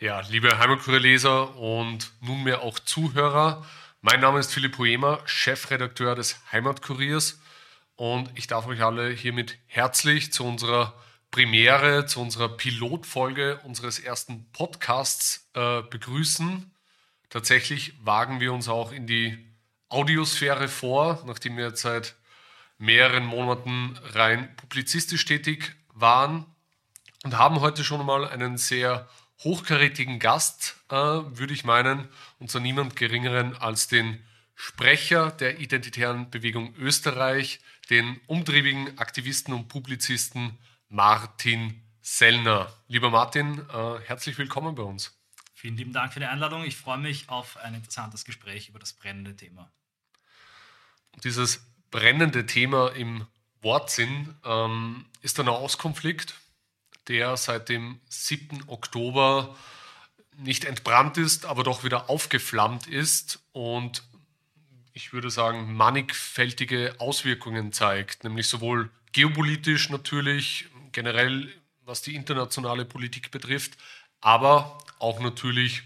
Ja, liebe Heimatkurier-Leser und nunmehr auch Zuhörer, mein Name ist Philipp Poema, Chefredakteur des Heimatkuriers und ich darf euch alle hiermit herzlich zu unserer Premiere, zu unserer Pilotfolge unseres ersten Podcasts äh, begrüßen. Tatsächlich wagen wir uns auch in die Audiosphäre vor, nachdem wir jetzt seit mehreren Monaten rein publizistisch tätig waren und haben heute schon mal einen sehr hochkarätigen Gast, äh, würde ich meinen, und zwar niemand geringeren als den Sprecher der Identitären Bewegung Österreich, den umtriebigen Aktivisten und Publizisten Martin Sellner. Lieber Martin, äh, herzlich willkommen bei uns. Vielen lieben Dank für die Einladung. Ich freue mich auf ein interessantes Gespräch über das brennende Thema. Dieses brennende Thema im Wortsinn ähm, ist der Nahostkonflikt der seit dem 7. Oktober nicht entbrannt ist, aber doch wieder aufgeflammt ist und ich würde sagen, mannigfältige Auswirkungen zeigt, nämlich sowohl geopolitisch natürlich, generell was die internationale Politik betrifft, aber auch natürlich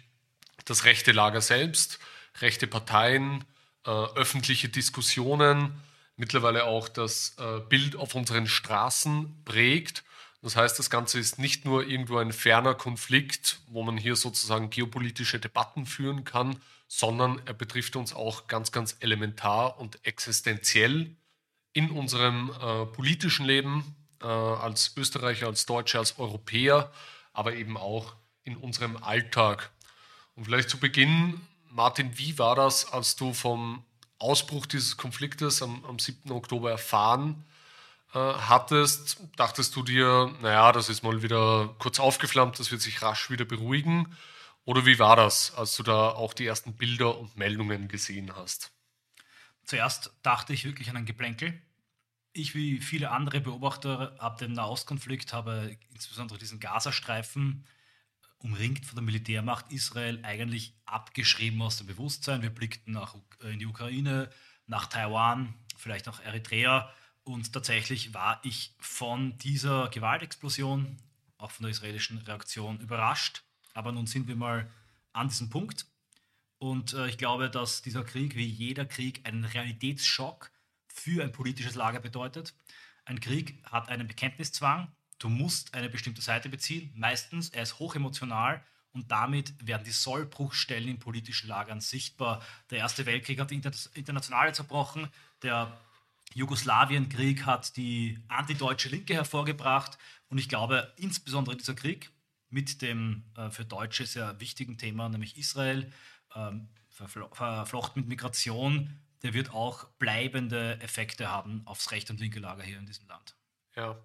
das rechte Lager selbst, rechte Parteien, äh, öffentliche Diskussionen, mittlerweile auch das äh, Bild auf unseren Straßen prägt das heißt, das Ganze ist nicht nur irgendwo ein ferner Konflikt, wo man hier sozusagen geopolitische Debatten führen kann, sondern er betrifft uns auch ganz, ganz elementar und existenziell in unserem äh, politischen Leben äh, als Österreicher, als Deutsche, als Europäer, aber eben auch in unserem Alltag. Und vielleicht zu Beginn, Martin, wie war das, als du vom Ausbruch dieses Konfliktes am, am 7. Oktober erfahren äh, hattest, dachtest du dir, naja, das ist mal wieder kurz aufgeflammt, das wird sich rasch wieder beruhigen? Oder wie war das, als du da auch die ersten Bilder und Meldungen gesehen hast? Zuerst dachte ich wirklich an ein Geplänkel. Ich, wie viele andere Beobachter ab dem Nahostkonflikt, habe insbesondere diesen Gazastreifen umringt von der Militärmacht Israel eigentlich abgeschrieben aus dem Bewusstsein. Wir blickten nach, in die Ukraine, nach Taiwan, vielleicht nach Eritrea und tatsächlich war ich von dieser Gewaltexplosion, auch von der israelischen Reaktion, überrascht. Aber nun sind wir mal an diesem Punkt. Und äh, ich glaube, dass dieser Krieg, wie jeder Krieg, einen Realitätsschock für ein politisches Lager bedeutet. Ein Krieg hat einen Bekenntniszwang. Du musst eine bestimmte Seite beziehen. Meistens, er ist hochemotional und damit werden die Sollbruchstellen in politischen Lagern sichtbar. Der Erste Weltkrieg hat die Internationale zerbrochen. Der Jugoslawienkrieg hat die antideutsche Linke hervorgebracht und ich glaube, insbesondere dieser Krieg mit dem äh, für Deutsche sehr wichtigen Thema, nämlich Israel, ähm, verflochten mit Migration, der wird auch bleibende Effekte haben aufs rechte und linke Lager hier in diesem Land. Ja,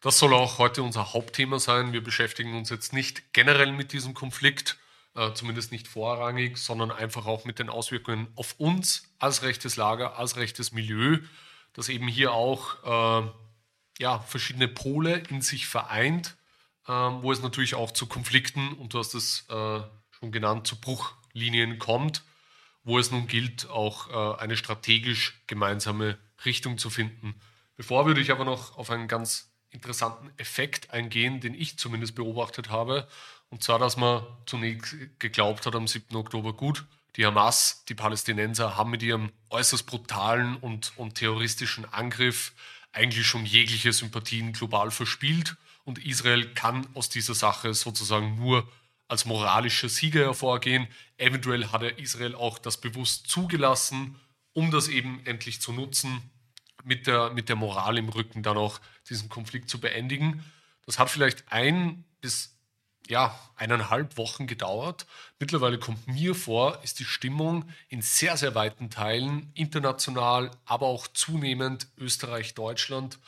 das soll auch heute unser Hauptthema sein. Wir beschäftigen uns jetzt nicht generell mit diesem Konflikt, äh, zumindest nicht vorrangig, sondern einfach auch mit den Auswirkungen auf uns als rechtes Lager, als rechtes Milieu dass eben hier auch äh, ja, verschiedene Pole in sich vereint, äh, wo es natürlich auch zu Konflikten, und du hast es äh, schon genannt, zu Bruchlinien kommt, wo es nun gilt, auch äh, eine strategisch gemeinsame Richtung zu finden. Bevor würde ich aber noch auf einen ganz interessanten Effekt eingehen, den ich zumindest beobachtet habe. Und zwar, dass man zunächst geglaubt hat am 7. Oktober, gut, die Hamas, die Palästinenser haben mit ihrem äußerst brutalen und, und terroristischen Angriff eigentlich schon jegliche Sympathien global verspielt und Israel kann aus dieser Sache sozusagen nur als moralischer Sieger hervorgehen. Eventuell hat er Israel auch das bewusst zugelassen, um das eben endlich zu nutzen, mit der, mit der Moral im Rücken dann auch diesen Konflikt zu beendigen. Das hat vielleicht ein bis ja, eineinhalb Wochen gedauert. Mittlerweile kommt mir vor, ist die Stimmung in sehr, sehr weiten Teilen international, aber auch zunehmend Österreich, Deutschland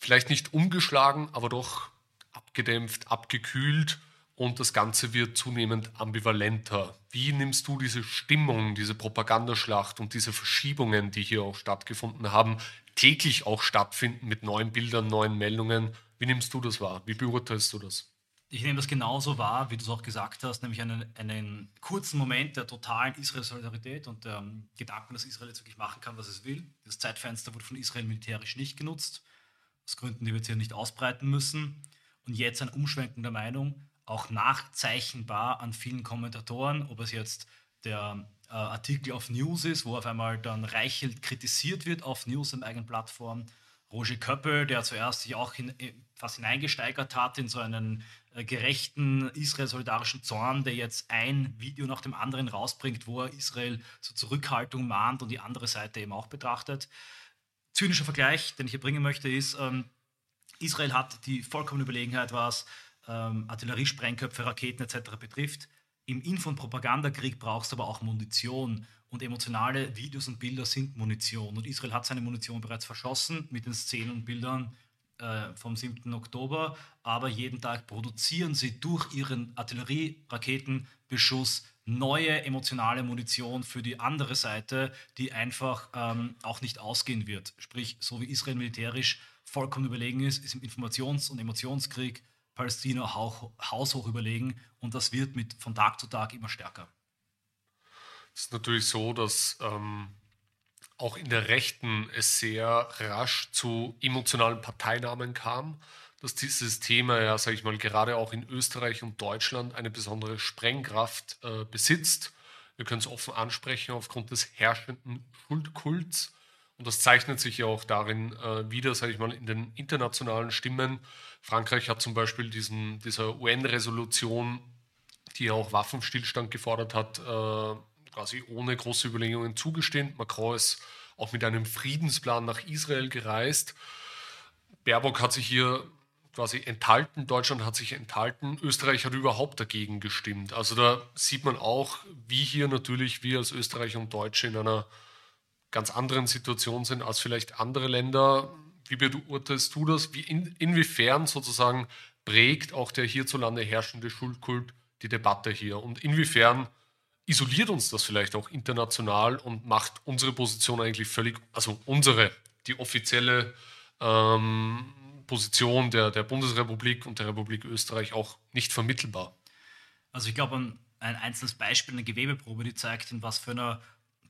vielleicht nicht umgeschlagen, aber doch abgedämpft, abgekühlt und das Ganze wird zunehmend ambivalenter. Wie nimmst du diese Stimmung, diese Propagandaschlacht und diese Verschiebungen, die hier auch stattgefunden haben, täglich auch stattfinden mit neuen Bildern, neuen Meldungen? Wie nimmst du das wahr? Wie beurteilst du das? Ich nehme das genauso wahr, wie du es auch gesagt hast, nämlich einen, einen kurzen Moment der totalen Israel-Solidarität und der um, Gedanken, dass Israel jetzt wirklich machen kann, was es will. Das Zeitfenster wurde von Israel militärisch nicht genutzt, aus Gründen, die wir jetzt hier nicht ausbreiten müssen. Und jetzt ein Umschwenken der Meinung, auch nachzeichnbar an vielen Kommentatoren, ob es jetzt der äh, Artikel auf News ist, wo auf einmal dann Reichelt kritisiert wird auf News im eigenen Plattform. Roger Köppel, der zuerst sich auch in, fast hineingesteigert hat in so einen äh, gerechten israel-solidarischen Zorn, der jetzt ein Video nach dem anderen rausbringt, wo er Israel zur Zurückhaltung mahnt und die andere Seite eben auch betrachtet. Zynischer Vergleich, den ich hier bringen möchte, ist, ähm, Israel hat die vollkommene Überlegenheit, was ähm, Artilleriesprengköpfe, Raketen etc. betrifft. Im Info- und Propagandakrieg brauchst du aber auch Munition und emotionale Videos und Bilder sind Munition. Und Israel hat seine Munition bereits verschossen mit den Szenen und Bildern äh, vom 7. Oktober, aber jeden Tag produzieren sie durch ihren Artillerieraketenbeschuss neue emotionale Munition für die andere Seite, die einfach ähm, auch nicht ausgehen wird. Sprich, so wie Israel militärisch vollkommen überlegen ist, ist im Informations- und Emotionskrieg Palästina haushoch überlegen und das wird mit von Tag zu Tag immer stärker. Es ist natürlich so, dass ähm, auch in der Rechten es sehr rasch zu emotionalen Parteinamen kam, dass dieses Thema ja, sage ich mal, gerade auch in Österreich und Deutschland eine besondere Sprengkraft äh, besitzt. Wir können es offen ansprechen aufgrund des herrschenden Schuldkults. Und das zeichnet sich ja auch darin äh, wieder, sage ich mal, in den internationalen Stimmen. Frankreich hat zum Beispiel diesen, dieser UN-Resolution, die auch Waffenstillstand gefordert hat, äh, quasi ohne große Überlegungen zugestimmt. Macron ist auch mit einem Friedensplan nach Israel gereist. Baerbock hat sich hier quasi enthalten, Deutschland hat sich enthalten, Österreich hat überhaupt dagegen gestimmt. Also da sieht man auch, wie hier natürlich wir als Österreicher und Deutsche in einer ganz anderen Situation sind als vielleicht andere Länder. Wie beurteilst du das? Wie in, inwiefern sozusagen prägt auch der hierzulande herrschende Schuldkult die Debatte hier? Und inwiefern isoliert uns das vielleicht auch international und macht unsere Position eigentlich völlig, also unsere, die offizielle ähm, Position der, der Bundesrepublik und der Republik Österreich auch nicht vermittelbar. Also ich glaube, ein, ein einzelnes Beispiel, eine Gewebeprobe, die zeigt, in was für einer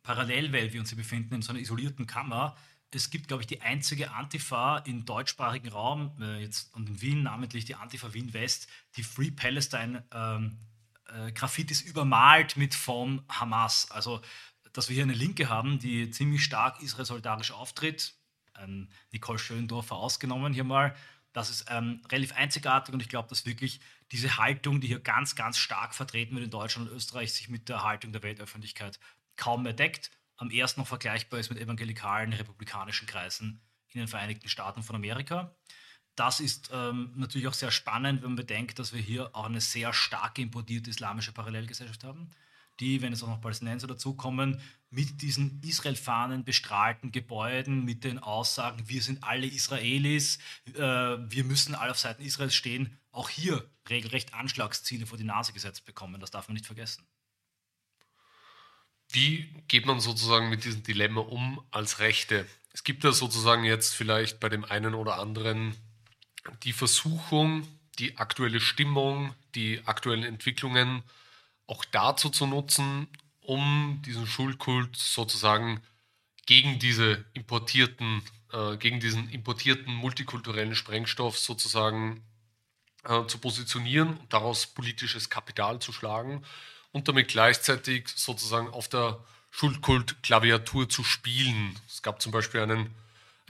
Parallelwelt wir uns hier befinden, in so einer isolierten Kammer. Es gibt, glaube ich, die einzige Antifa im deutschsprachigen Raum, äh, jetzt und in Wien namentlich die Antifa Wien West, die Free Palestine ähm, äh, Graffitis übermalt mit von Hamas. Also, dass wir hier eine Linke haben, die ziemlich stark Israel solidarisch auftritt, ähm, Nicole Schöndorfer ausgenommen hier mal, das ist ähm, relativ einzigartig und ich glaube, dass wirklich diese Haltung, die hier ganz, ganz stark vertreten wird in Deutschland und Österreich, sich mit der Haltung der Weltöffentlichkeit kaum mehr deckt. Am ersten noch vergleichbar ist mit evangelikalen republikanischen Kreisen in den Vereinigten Staaten von Amerika das ist ähm, natürlich auch sehr spannend, wenn man bedenkt, dass wir hier auch eine sehr stark importierte islamische Parallelgesellschaft haben, die, wenn es auch noch Palästinenser dazukommen, mit diesen Israel-Fahnen bestrahlten Gebäuden, mit den Aussagen, wir sind alle Israelis, äh, wir müssen alle auf Seiten Israels stehen, auch hier regelrecht Anschlagsziele vor die Nase gesetzt bekommen. Das darf man nicht vergessen. Wie geht man sozusagen mit diesem Dilemma um als Rechte? Es gibt ja sozusagen jetzt vielleicht bei dem einen oder anderen die Versuchung, die aktuelle Stimmung, die aktuellen Entwicklungen auch dazu zu nutzen, um diesen Schulkult sozusagen gegen diese importierten, äh, gegen diesen importierten multikulturellen Sprengstoff sozusagen äh, zu positionieren und daraus politisches Kapital zu schlagen und damit gleichzeitig sozusagen auf der Schuldkult-Klaviatur zu spielen. Es gab zum Beispiel einen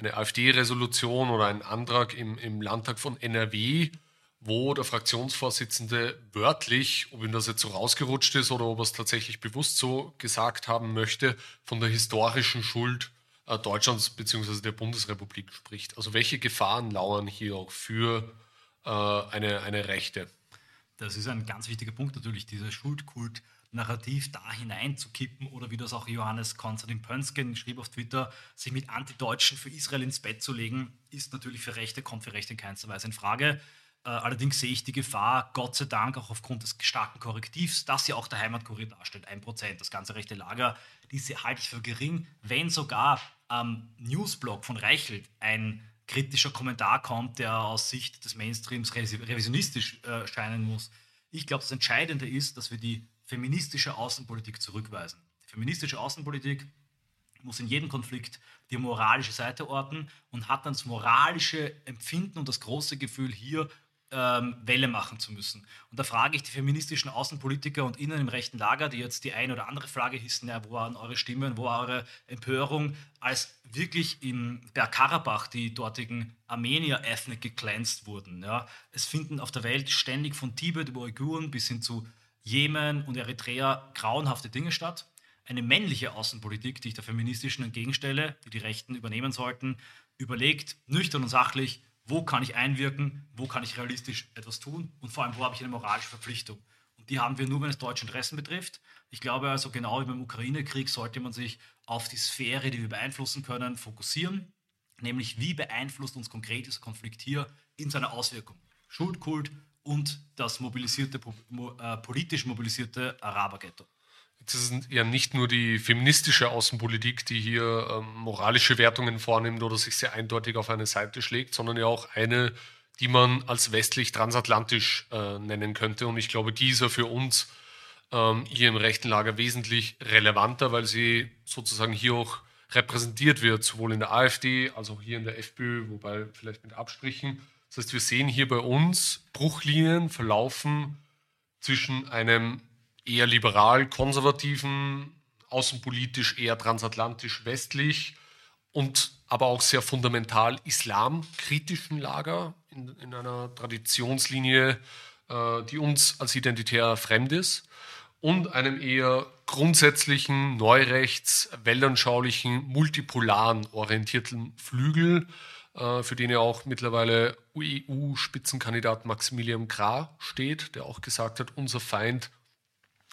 eine AfD-Resolution oder einen Antrag im, im Landtag von NRW, wo der Fraktionsvorsitzende wörtlich, ob ihm das jetzt so rausgerutscht ist oder ob er es tatsächlich bewusst so gesagt haben möchte, von der historischen Schuld äh, Deutschlands bzw. der Bundesrepublik spricht. Also welche Gefahren lauern hier auch für äh, eine, eine Rechte? Das ist ein ganz wichtiger Punkt natürlich, dieser Schuldkult Narrativ da hineinzukippen oder wie das auch Johannes Konstantin Pönsken schrieb auf Twitter, sich mit Antideutschen für Israel ins Bett zu legen, ist natürlich für Rechte, kommt für Rechte in keinster Weise in Frage. Äh, allerdings sehe ich die Gefahr, Gott sei Dank, auch aufgrund des starken Korrektivs, das ja auch der Heimatkurier darstellt, 1%, das ganze rechte Lager, diese halte ich für gering, wenn sogar am Newsblog von Reichelt ein kritischer Kommentar kommt, der aus Sicht des Mainstreams revisionistisch äh, scheinen muss. Ich glaube, das Entscheidende ist, dass wir die feministische Außenpolitik zurückweisen. Feministische Außenpolitik muss in jedem Konflikt die moralische Seite orten und hat dann das moralische Empfinden und das große Gefühl, hier ähm, Welle machen zu müssen. Und da frage ich die feministischen Außenpolitiker und Innen im rechten Lager, die jetzt die eine oder andere Frage hissen, ja, wo waren eure Stimmen, wo war eure Empörung, als wirklich in Bergkarabach die dortigen Armenier ethnic gecleansed wurden. Ja. Es finden auf der Welt ständig von Tibet über Uiguren bis hin zu Jemen und Eritrea grauenhafte Dinge statt. Eine männliche Außenpolitik, die ich der feministischen entgegenstelle, die die Rechten übernehmen sollten, überlegt nüchtern und sachlich, wo kann ich einwirken, wo kann ich realistisch etwas tun und vor allem, wo habe ich eine moralische Verpflichtung. Und die haben wir nur, wenn es deutsche Interessen betrifft. Ich glaube also, genau wie beim Ukraine-Krieg sollte man sich auf die Sphäre, die wir beeinflussen können, fokussieren. Nämlich, wie beeinflusst uns konkret dieser Konflikt hier in seiner Auswirkung? Schuldkult und das mobilisierte, äh, politisch mobilisierte Araberghetto. Jetzt ist es ja nicht nur die feministische Außenpolitik, die hier ähm, moralische Wertungen vornimmt oder sich sehr eindeutig auf eine Seite schlägt, sondern ja auch eine, die man als westlich-transatlantisch äh, nennen könnte. Und ich glaube, die ist ja für uns ähm, hier im rechten Lager wesentlich relevanter, weil sie sozusagen hier auch repräsentiert wird, sowohl in der AfD als auch hier in der FPÖ, wobei vielleicht mit Abstrichen. Das heißt, wir sehen hier bei uns Bruchlinien verlaufen zwischen einem eher liberal-konservativen, außenpolitisch eher transatlantisch-westlich und aber auch sehr fundamental islamkritischen Lager in, in einer Traditionslinie, äh, die uns als identitär fremd ist und einem eher grundsätzlichen, neurechts, weltanschaulichen, multipolaren orientierten Flügel, für den ja auch mittlerweile EU-Spitzenkandidat Maximilian Krah steht, der auch gesagt hat, unser Feind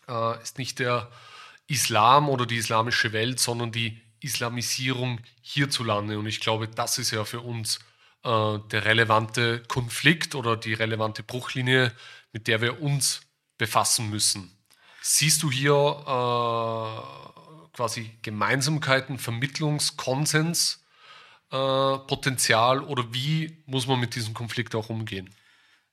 äh, ist nicht der Islam oder die islamische Welt, sondern die Islamisierung hierzulande. Und ich glaube, das ist ja für uns äh, der relevante Konflikt oder die relevante Bruchlinie, mit der wir uns befassen müssen. Siehst du hier äh, quasi Gemeinsamkeiten, Vermittlungskonsens, äh, Potenzial oder wie muss man mit diesem Konflikt auch umgehen?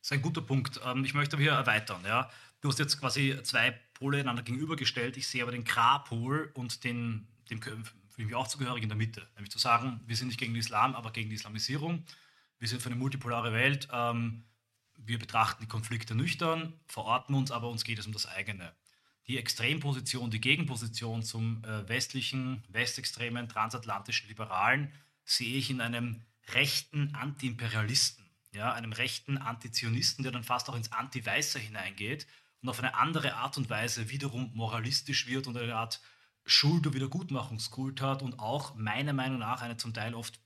Das ist ein guter Punkt. Ähm, ich möchte aber hier erweitern. Ja? Du hast jetzt quasi zwei Pole einander gegenübergestellt. Ich sehe aber den Kra-Pol und den, dem fühle ich mich auch zugehörig in der Mitte. Nämlich zu sagen, wir sind nicht gegen den Islam, aber gegen die Islamisierung. Wir sind für eine multipolare Welt. Ähm, wir betrachten die Konflikte nüchtern, verorten uns, aber uns geht es um das eigene. Die Extremposition, die Gegenposition zum äh, westlichen, westextremen, transatlantischen Liberalen sehe ich in einem rechten Antiimperialisten, ja, einem rechten Antizionisten, der dann fast auch ins Anti-Weiße hineingeht und auf eine andere Art und Weise wiederum moralistisch wird und eine Art Schuld- und Wiedergutmachungskult hat und auch meiner Meinung nach eine zum Teil oft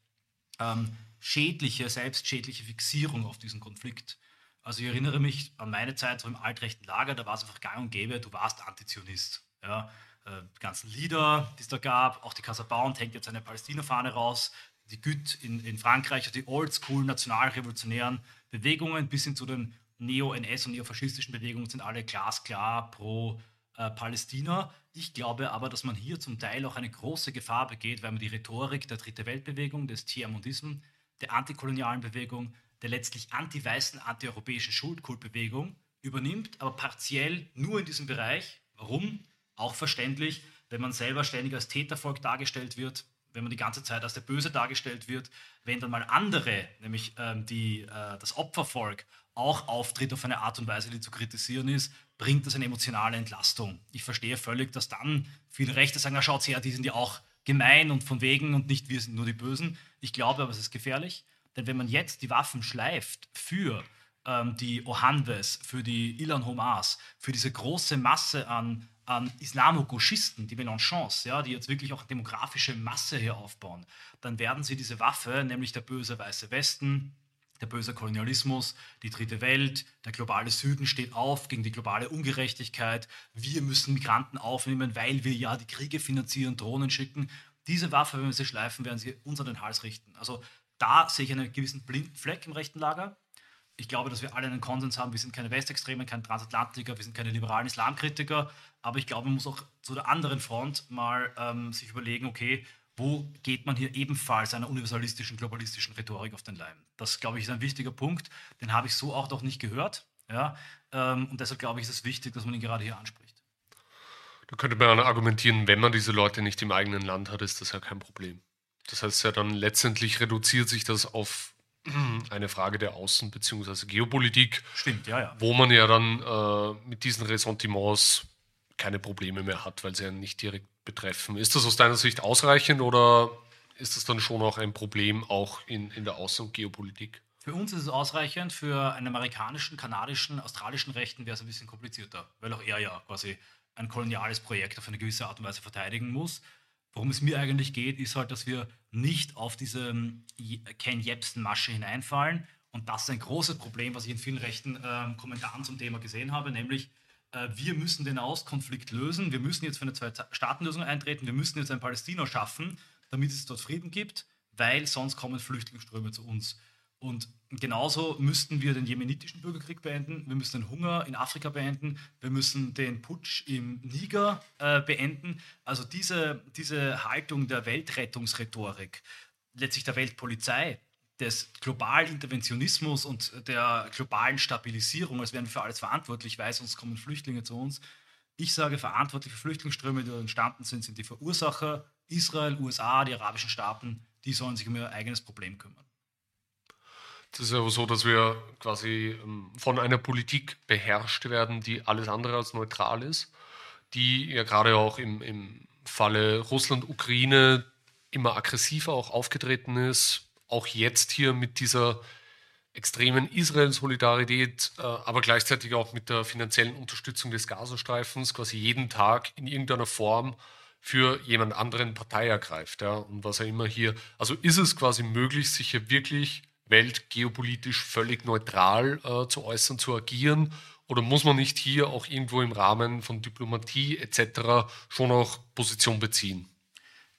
ähm, schädliche, selbstschädliche Fixierung auf diesen Konflikt. Also ich erinnere mich an meine Zeit so im altrechten Lager, da war es einfach gang und gäbe, du warst Antizionist. Ja, die ganzen Lieder, die es da gab, auch die Casa Bound hängt jetzt eine Palästina-Fahne raus, die GÜT in, in Frankreich, also die oldschool nationalrevolutionären Bewegungen bis hin zu den Neo-NS und neofaschistischen Bewegungen sind alle glasklar pro äh, Palästina. Ich glaube aber, dass man hier zum Teil auch eine große Gefahr begeht, weil man die Rhetorik der Dritte Weltbewegung, des Tiamondism, der antikolonialen Bewegung, der letztlich anti-weißen, anti-europäischen Schuldkultbewegung übernimmt, aber partiell nur in diesem Bereich. Warum? Auch verständlich, wenn man selber ständig als Tätervolk dargestellt wird, wenn man die ganze Zeit als der Böse dargestellt wird, wenn dann mal andere, nämlich ähm, die, äh, das Opfervolk, auch auftritt auf eine Art und Weise, die zu kritisieren ist, bringt das eine emotionale Entlastung. Ich verstehe völlig, dass dann viele Rechte sagen, na schaut her, die sind ja auch gemein und von wegen und nicht wir sind nur die Bösen. Ich glaube aber, es ist gefährlich, denn wenn man jetzt die Waffen schleift für ähm, die Ohanwes, für die Ilan Homas, für diese große Masse an, an Islamo-Gauchisten, die Mélenchons, ja, die jetzt wirklich auch demografische Masse hier aufbauen, dann werden sie diese Waffe, nämlich der böse weiße Westen, der böse Kolonialismus, die dritte Welt, der globale Süden steht auf gegen die globale Ungerechtigkeit. Wir müssen Migranten aufnehmen, weil wir ja die Kriege finanzieren, Drohnen schicken. Diese Waffe, wenn wir sie schleifen, werden sie uns an den Hals richten. Also da sehe ich einen gewissen blinden Fleck im rechten Lager. Ich glaube, dass wir alle einen Konsens haben. Wir sind keine Westextremen, keine Transatlantiker, wir sind keine liberalen Islamkritiker. Aber ich glaube, man muss auch zu der anderen Front mal ähm, sich überlegen, okay, wo geht man hier ebenfalls einer universalistischen, globalistischen Rhetorik auf den Leim? Das, glaube ich, ist ein wichtiger Punkt. Den habe ich so auch noch nicht gehört. Ja? Ähm, und deshalb glaube ich, ist es wichtig, dass man ihn gerade hier anspricht. Da könnte man argumentieren, wenn man diese Leute nicht im eigenen Land hat, ist das ja kein Problem. Das heißt ja dann letztendlich reduziert sich das auf eine Frage der Außen- bzw. Geopolitik. Stimmt, ja, ja. Wo man ja dann äh, mit diesen Ressentiments keine Probleme mehr hat, weil sie ja nicht direkt betreffen. Ist das aus deiner Sicht ausreichend oder ist das dann schon auch ein Problem auch in, in der Außen- und Geopolitik? Für uns ist es ausreichend, für einen amerikanischen, kanadischen, australischen Rechten wäre es ein bisschen komplizierter, weil auch er ja quasi ein koloniales Projekt auf eine gewisse Art und Weise verteidigen muss. Worum es mir eigentlich geht, ist halt, dass wir nicht auf diese ähm, Ken Jebsen-Masche hineinfallen. Und das ist ein großes Problem, was ich in vielen rechten äh, Kommentaren zum Thema gesehen habe, nämlich äh, wir müssen den Auskonflikt lösen, wir müssen jetzt für eine Zwei-Staaten-Lösung eintreten, wir müssen jetzt ein Palästina schaffen, damit es dort Frieden gibt, weil sonst kommen Flüchtlingsströme zu uns. Und genauso müssten wir den jemenitischen Bürgerkrieg beenden, wir müssen den Hunger in Afrika beenden, wir müssen den Putsch im Niger äh, beenden. Also diese, diese Haltung der Weltrettungsrhetorik, letztlich der Weltpolizei, des globalen Interventionismus und der globalen Stabilisierung, als wären wir für alles verantwortlich, weil sonst kommen Flüchtlinge zu uns. Ich sage, verantwortlich für Flüchtlingsströme, die entstanden sind, sind die Verursacher, Israel, USA, die arabischen Staaten, die sollen sich um ihr eigenes Problem kümmern. Es ist ja so, dass wir quasi ähm, von einer Politik beherrscht werden, die alles andere als neutral ist, die ja gerade auch im, im Falle Russland-Ukraine immer aggressiver auch aufgetreten ist, auch jetzt hier mit dieser extremen Israel-Solidarität, äh, aber gleichzeitig auch mit der finanziellen Unterstützung des Gazastreifens quasi jeden Tag in irgendeiner Form für jemand anderen Partei ergreift. Ja, und was er immer hier, also ist es quasi möglich, sich hier wirklich weltgeopolitisch völlig neutral äh, zu äußern, zu agieren? Oder muss man nicht hier auch irgendwo im Rahmen von Diplomatie etc. schon auch Position beziehen?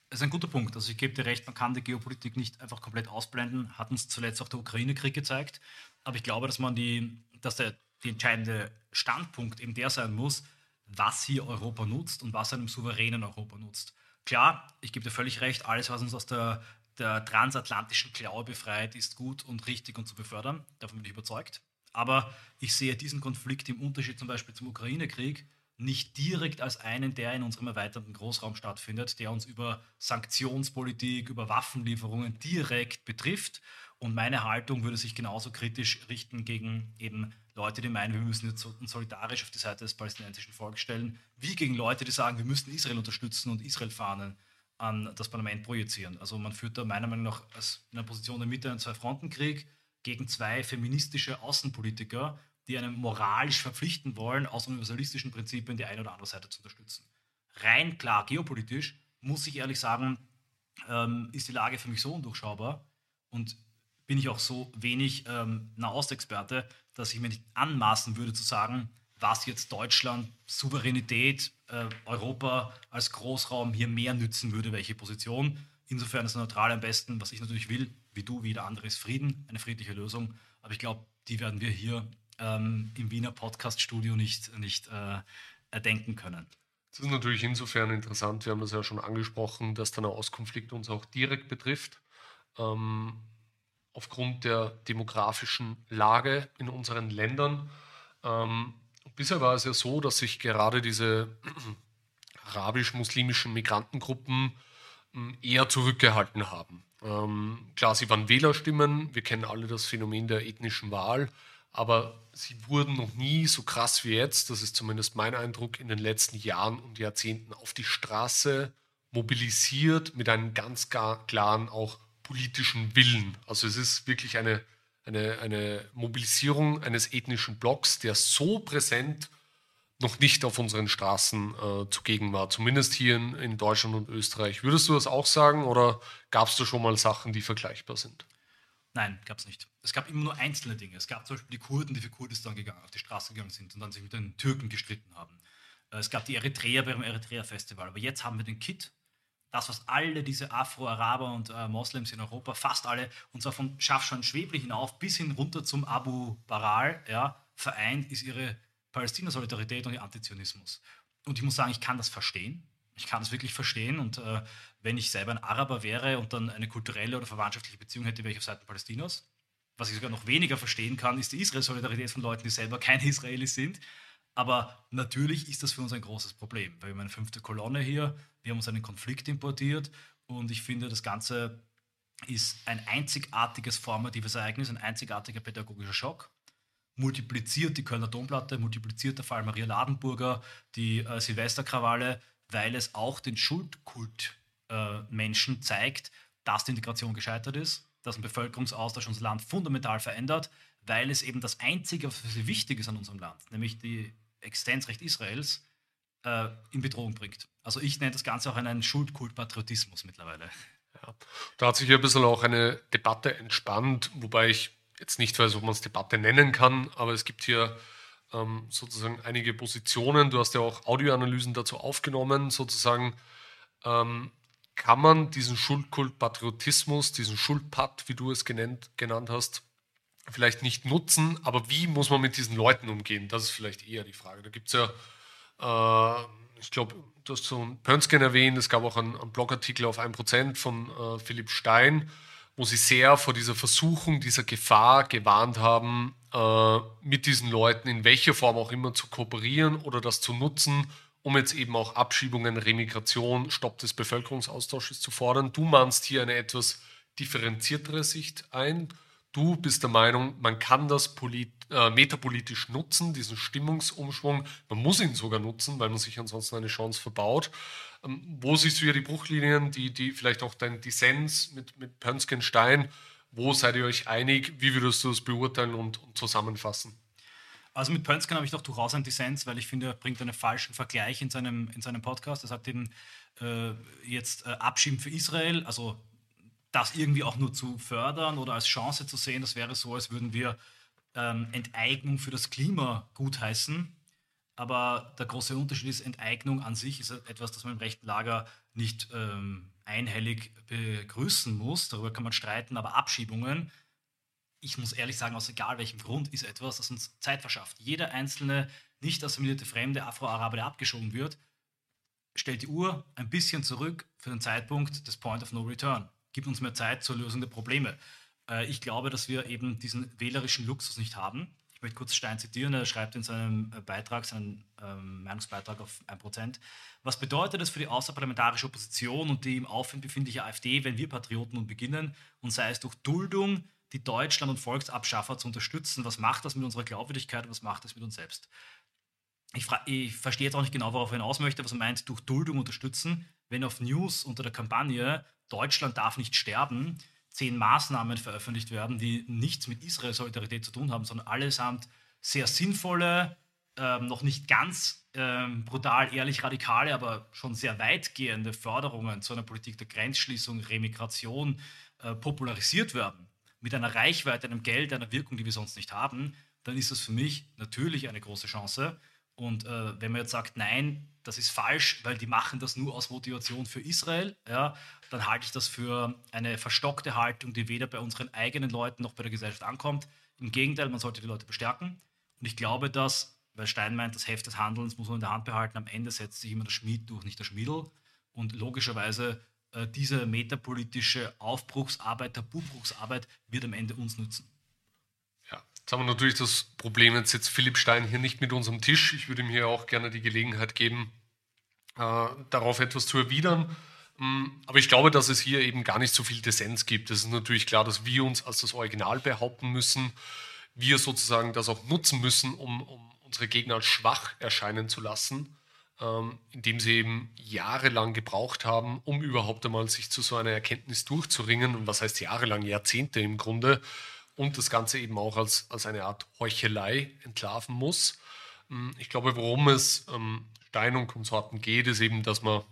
Das ist ein guter Punkt. Also ich gebe dir recht, man kann die Geopolitik nicht einfach komplett ausblenden. Hat uns zuletzt auch der Ukraine-Krieg gezeigt. Aber ich glaube, dass man die, dass der die entscheidende Standpunkt eben der sein muss, was hier Europa nutzt und was einem souveränen Europa nutzt. Klar, ich gebe dir völlig recht, alles, was uns aus der, der transatlantischen Klaue befreit, ist gut und richtig und zu befördern. Davon bin ich überzeugt. Aber ich sehe diesen Konflikt im Unterschied zum Beispiel zum Ukraine-Krieg nicht direkt als einen, der in unserem erweiterten Großraum stattfindet, der uns über Sanktionspolitik, über Waffenlieferungen direkt betrifft. Und meine Haltung würde sich genauso kritisch richten gegen eben Leute, die meinen, wir müssen uns solidarisch auf die Seite des palästinensischen Volkes stellen, wie gegen Leute, die sagen, wir müssen Israel unterstützen und Israel-Fahnen an das Parlament projizieren. Also man führt da meiner Meinung nach in einer Position der Mitte einen Zwei-Fronten-Krieg gegen zwei feministische Außenpolitiker, die einen moralisch verpflichten wollen, aus universalistischen Prinzipien die eine oder andere Seite zu unterstützen. Rein klar geopolitisch, muss ich ehrlich sagen, ähm, ist die Lage für mich so undurchschaubar und bin ich auch so wenig ähm, Nahostexperte, dass ich mir nicht anmaßen würde zu sagen, was jetzt Deutschland, Souveränität, äh, Europa als Großraum hier mehr nützen würde, welche Position. Insofern ist neutral am besten. Was ich natürlich will, wie du, wie der andere, ist Frieden, eine friedliche Lösung. Aber ich glaube, die werden wir hier ähm, im Wiener Podcast-Studio nicht, nicht äh, erdenken können. Das ist natürlich insofern interessant, wir haben das ja schon angesprochen, dass der Nahostkonflikt uns auch direkt betrifft. Ähm, aufgrund der demografischen Lage in unseren Ländern. Ähm, bisher war es ja so, dass sich gerade diese arabisch-muslimischen Migrantengruppen ähm, eher zurückgehalten haben. Ähm, klar, sie waren Wählerstimmen, wir kennen alle das Phänomen der ethnischen Wahl, aber sie wurden noch nie so krass wie jetzt, das ist zumindest mein Eindruck, in den letzten Jahren und Jahrzehnten auf die Straße mobilisiert mit einem ganz klaren auch politischen Willen. Also es ist wirklich eine, eine, eine Mobilisierung eines ethnischen Blocks, der so präsent noch nicht auf unseren Straßen äh, zugegen war, zumindest hier in, in Deutschland und Österreich. Würdest du das auch sagen oder gab es da schon mal Sachen, die vergleichbar sind? Nein, gab es nicht. Es gab immer nur einzelne Dinge. Es gab zum Beispiel die Kurden, die für Kurdistan gegangen, auf die Straße gegangen sind und dann sich mit den Türken gestritten haben. Äh, es gab die Eritreer beim Eritrea-Festival. Aber jetzt haben wir den Kit, das, was alle diese Afro-Araber und äh, Moslems in Europa, fast alle, und zwar von Schaffschan-Schwebli hinauf bis hin runter zum Abu Baral, ja, vereint, ist ihre Palästina-Solidarität und ihr Antizionismus. Und ich muss sagen, ich kann das verstehen. Ich kann das wirklich verstehen. Und äh, wenn ich selber ein Araber wäre und dann eine kulturelle oder verwandtschaftliche Beziehung hätte, wäre ich auf Seiten Palästinas. Was ich sogar noch weniger verstehen kann, ist die Israel-Solidarität von Leuten, die selber keine Israelis sind. Aber natürlich ist das für uns ein großes Problem, weil wir haben eine fünfte Kolonne hier, wir haben uns einen Konflikt importiert und ich finde, das Ganze ist ein einzigartiges formatives Ereignis, ein einzigartiger pädagogischer Schock. Multipliziert die Kölner Domplatte, multipliziert der Fall Maria Ladenburger, die äh, Silvesterkrawalle, weil es auch den Schuldkult äh, zeigt, dass die Integration gescheitert ist, dass ein Bevölkerungsaustausch unser Land fundamental verändert, weil es eben das Einzige, was für sie wichtig ist an unserem Land, nämlich die Existenzrecht Israels, äh, in Bedrohung bringt. Also ich nenne das Ganze auch einen Schuldkult-Patriotismus mittlerweile. Ja. Da hat sich ja ein bisschen auch eine Debatte entspannt, wobei ich jetzt nicht weiß, ob man es Debatte nennen kann, aber es gibt hier ähm, sozusagen einige Positionen. Du hast ja auch Audioanalysen dazu aufgenommen, sozusagen. Ähm, kann man diesen Schuldkult Patriotismus, diesen Schuldpat, wie du es genannt, genannt hast, vielleicht nicht nutzen, aber wie muss man mit diesen Leuten umgehen? Das ist vielleicht eher die Frage. Da gibt es ja äh, ich glaube, du hast so einen Pönsken erwähnt, es gab auch einen, einen Blogartikel auf 1% von äh, Philipp Stein, wo sie sehr vor dieser Versuchung, dieser Gefahr gewarnt haben, äh, mit diesen Leuten in welcher Form auch immer zu kooperieren oder das zu nutzen, um jetzt eben auch Abschiebungen, Remigration, Stopp des Bevölkerungsaustausches zu fordern. Du mahnst hier eine etwas differenziertere Sicht ein. Du bist der Meinung, man kann das polit äh, metapolitisch nutzen, diesen Stimmungsumschwung. Man muss ihn sogar nutzen, weil man sich ansonsten eine Chance verbaut. Ähm, wo siehst du hier die Bruchlinien, die, die vielleicht auch dein Dissens mit, mit Pönskenstein? Wo seid ihr euch einig? Wie würdest du das beurteilen und, und zusammenfassen? Also mit Pönsken habe ich doch durchaus einen Dissens, weil ich finde, er bringt einen falschen Vergleich in seinem, in seinem Podcast. Er sagt eben äh, jetzt äh, Abschieben für Israel, also das irgendwie auch nur zu fördern oder als Chance zu sehen, das wäre so, als würden wir ähm, Enteignung für das Klima gutheißen. Aber der große Unterschied ist, Enteignung an sich ist etwas, das man im rechten Lager nicht ähm, einhellig begrüßen muss. Darüber kann man streiten, aber Abschiebungen, ich muss ehrlich sagen, aus egal welchem Grund, ist etwas, das uns Zeit verschafft. Jeder einzelne nicht assimilierte Fremde Afro-Araber, der abgeschoben wird, stellt die Uhr ein bisschen zurück für den Zeitpunkt des Point of No Return gibt uns mehr Zeit zur Lösung der Probleme. Äh, ich glaube, dass wir eben diesen wählerischen Luxus nicht haben. Ich möchte kurz Stein zitieren, er schreibt in seinem äh, Beitrag, seinen ähm, Meinungsbeitrag auf 1%. Was bedeutet es für die außerparlamentarische Opposition und die im Aufwind befindliche AfD, wenn wir Patrioten nun beginnen und sei es durch Duldung, die Deutschland- und Volksabschaffer zu unterstützen? Was macht das mit unserer Glaubwürdigkeit und was macht das mit uns selbst? Ich, ich verstehe jetzt auch nicht genau, worauf er hinaus möchte, was er meint, durch Duldung unterstützen, wenn auf News unter der Kampagne Deutschland darf nicht sterben, zehn Maßnahmen veröffentlicht werden, die nichts mit Israel-Solidarität zu tun haben, sondern allesamt sehr sinnvolle, ähm, noch nicht ganz ähm, brutal, ehrlich radikale, aber schon sehr weitgehende Forderungen zu einer Politik der Grenzschließung, Remigration äh, popularisiert werden, mit einer Reichweite, einem Geld, einer Wirkung, die wir sonst nicht haben, dann ist das für mich natürlich eine große Chance. Und äh, wenn man jetzt sagt, nein, das ist falsch, weil die machen das nur aus Motivation für Israel, ja, dann halte ich das für eine verstockte Haltung, die weder bei unseren eigenen Leuten noch bei der Gesellschaft ankommt. Im Gegenteil, man sollte die Leute bestärken. Und ich glaube, dass, weil Stein meint, das Heft des Handelns muss man in der Hand behalten, am Ende setzt sich immer der Schmied durch, nicht der Schmiedel. Und logischerweise äh, diese metapolitische Aufbruchsarbeit, der Buchbruchsarbeit wird am Ende uns nützen. Ja, jetzt haben wir natürlich das Problem, jetzt sitzt Philipp Stein hier nicht mit unserem Tisch. Ich würde ihm hier auch gerne die Gelegenheit geben, darauf etwas zu erwidern. Mm, aber ich glaube, dass es hier eben gar nicht so viel Dissens gibt. Es ist natürlich klar, dass wir uns als das Original behaupten müssen, wir sozusagen das auch nutzen müssen, um, um unsere Gegner als schwach erscheinen zu lassen, ähm, indem sie eben jahrelang gebraucht haben, um überhaupt einmal sich zu so einer Erkenntnis durchzuringen. Und was heißt jahrelang? Jahrzehnte im Grunde. Und das Ganze eben auch als, als eine Art Heuchelei entlarven muss. Mm, ich glaube, worum es ähm, Stein und Konsorten geht, ist eben, dass man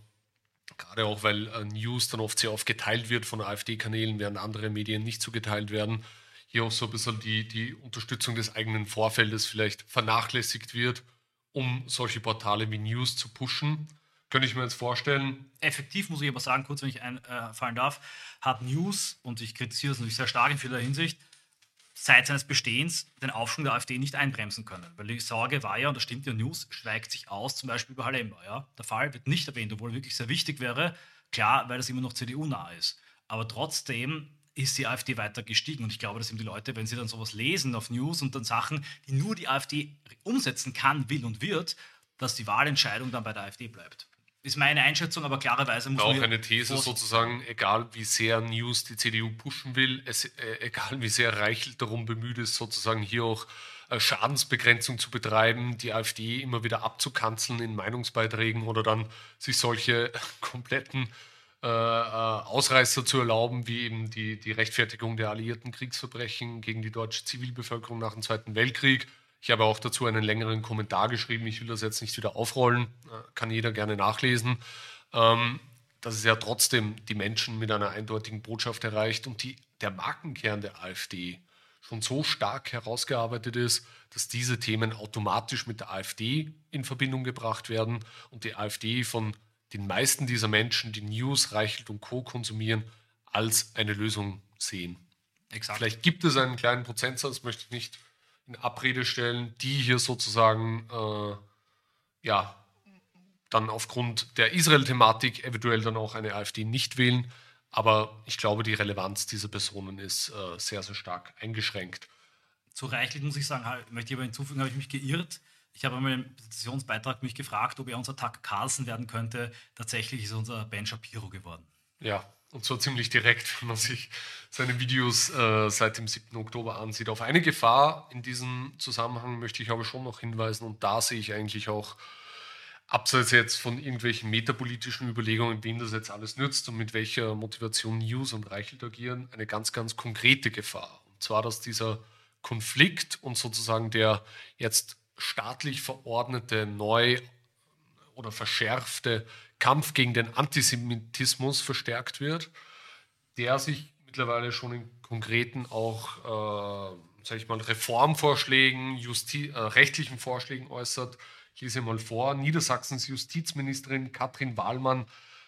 gerade auch, weil äh, News dann oft sehr oft geteilt wird von AfD-Kanälen, während andere Medien nicht so geteilt werden, hier auch so ein bisschen die, die Unterstützung des eigenen Vorfeldes vielleicht vernachlässigt wird, um solche Portale wie News zu pushen. Könnte ich mir jetzt vorstellen. Effektiv muss ich aber sagen, kurz, wenn ich einfallen äh, darf, hat News, und ich kritisiere es natürlich sehr stark in vieler Hinsicht, seit seines Bestehens den Aufschwung der AfD nicht einbremsen können. Weil die Sorge war ja, und das stimmt ja, News schweigt sich aus, zum Beispiel über Halemba. Ja? Der Fall wird nicht erwähnt, obwohl er wirklich sehr wichtig wäre. Klar, weil das immer noch CDU-nah ist. Aber trotzdem ist die AfD weiter gestiegen. Und ich glaube, dass eben die Leute, wenn sie dann sowas lesen auf News und dann Sachen, die nur die AfD umsetzen kann, will und wird, dass die Wahlentscheidung dann bei der AfD bleibt. Ist meine Einschätzung, aber klarerweise muss man. Auch eine These sozusagen, egal wie sehr News die CDU pushen will, es, äh, egal wie sehr Reichelt darum bemüht ist, sozusagen hier auch äh, Schadensbegrenzung zu betreiben, die AfD immer wieder abzukanzeln in Meinungsbeiträgen oder dann sich solche kompletten äh, äh, Ausreißer zu erlauben, wie eben die, die Rechtfertigung der alliierten Kriegsverbrechen gegen die deutsche Zivilbevölkerung nach dem Zweiten Weltkrieg ich habe auch dazu einen längeren Kommentar geschrieben. Ich will das jetzt nicht wieder aufrollen, äh, kann jeder gerne nachlesen. Ähm, dass es ja trotzdem die Menschen mit einer eindeutigen Botschaft erreicht und die, der Markenkern der AfD schon so stark herausgearbeitet ist, dass diese Themen automatisch mit der AfD in Verbindung gebracht werden und die AfD von den meisten dieser Menschen, die News, Reichelt und Co. konsumieren, als eine Lösung sehen. Exakt. Vielleicht gibt es einen kleinen Prozentsatz, möchte ich nicht in Abrede stellen, die hier sozusagen äh, ja dann aufgrund der Israel-Thematik eventuell dann auch eine AfD nicht wählen. Aber ich glaube, die Relevanz dieser Personen ist äh, sehr, sehr stark eingeschränkt. Zu reichlich muss ich sagen, möchte ich aber hinzufügen, habe ich mich geirrt. Ich habe einmal im Petitionsbeitrag mich gefragt, ob er unser Tucker Carlson werden könnte. Tatsächlich ist unser Ben Shapiro geworden. Ja, und zwar ziemlich direkt, wenn man sich seine Videos äh, seit dem 7. Oktober ansieht. Auf eine Gefahr in diesem Zusammenhang möchte ich aber schon noch hinweisen und da sehe ich eigentlich auch, abseits jetzt von irgendwelchen metapolitischen Überlegungen, wem das jetzt alles nützt und mit welcher Motivation News und Reichelt agieren, eine ganz, ganz konkrete Gefahr. Und zwar, dass dieser Konflikt und sozusagen der jetzt staatlich verordnete neu oder verschärfte Kampf gegen den Antisemitismus verstärkt wird, der sich mittlerweile schon in konkreten auch, äh, sage ich mal, Reformvorschlägen, Justi äh, rechtlichen Vorschlägen äußert. Ich lese mal vor, Niedersachsens Justizministerin Katrin Wahlmann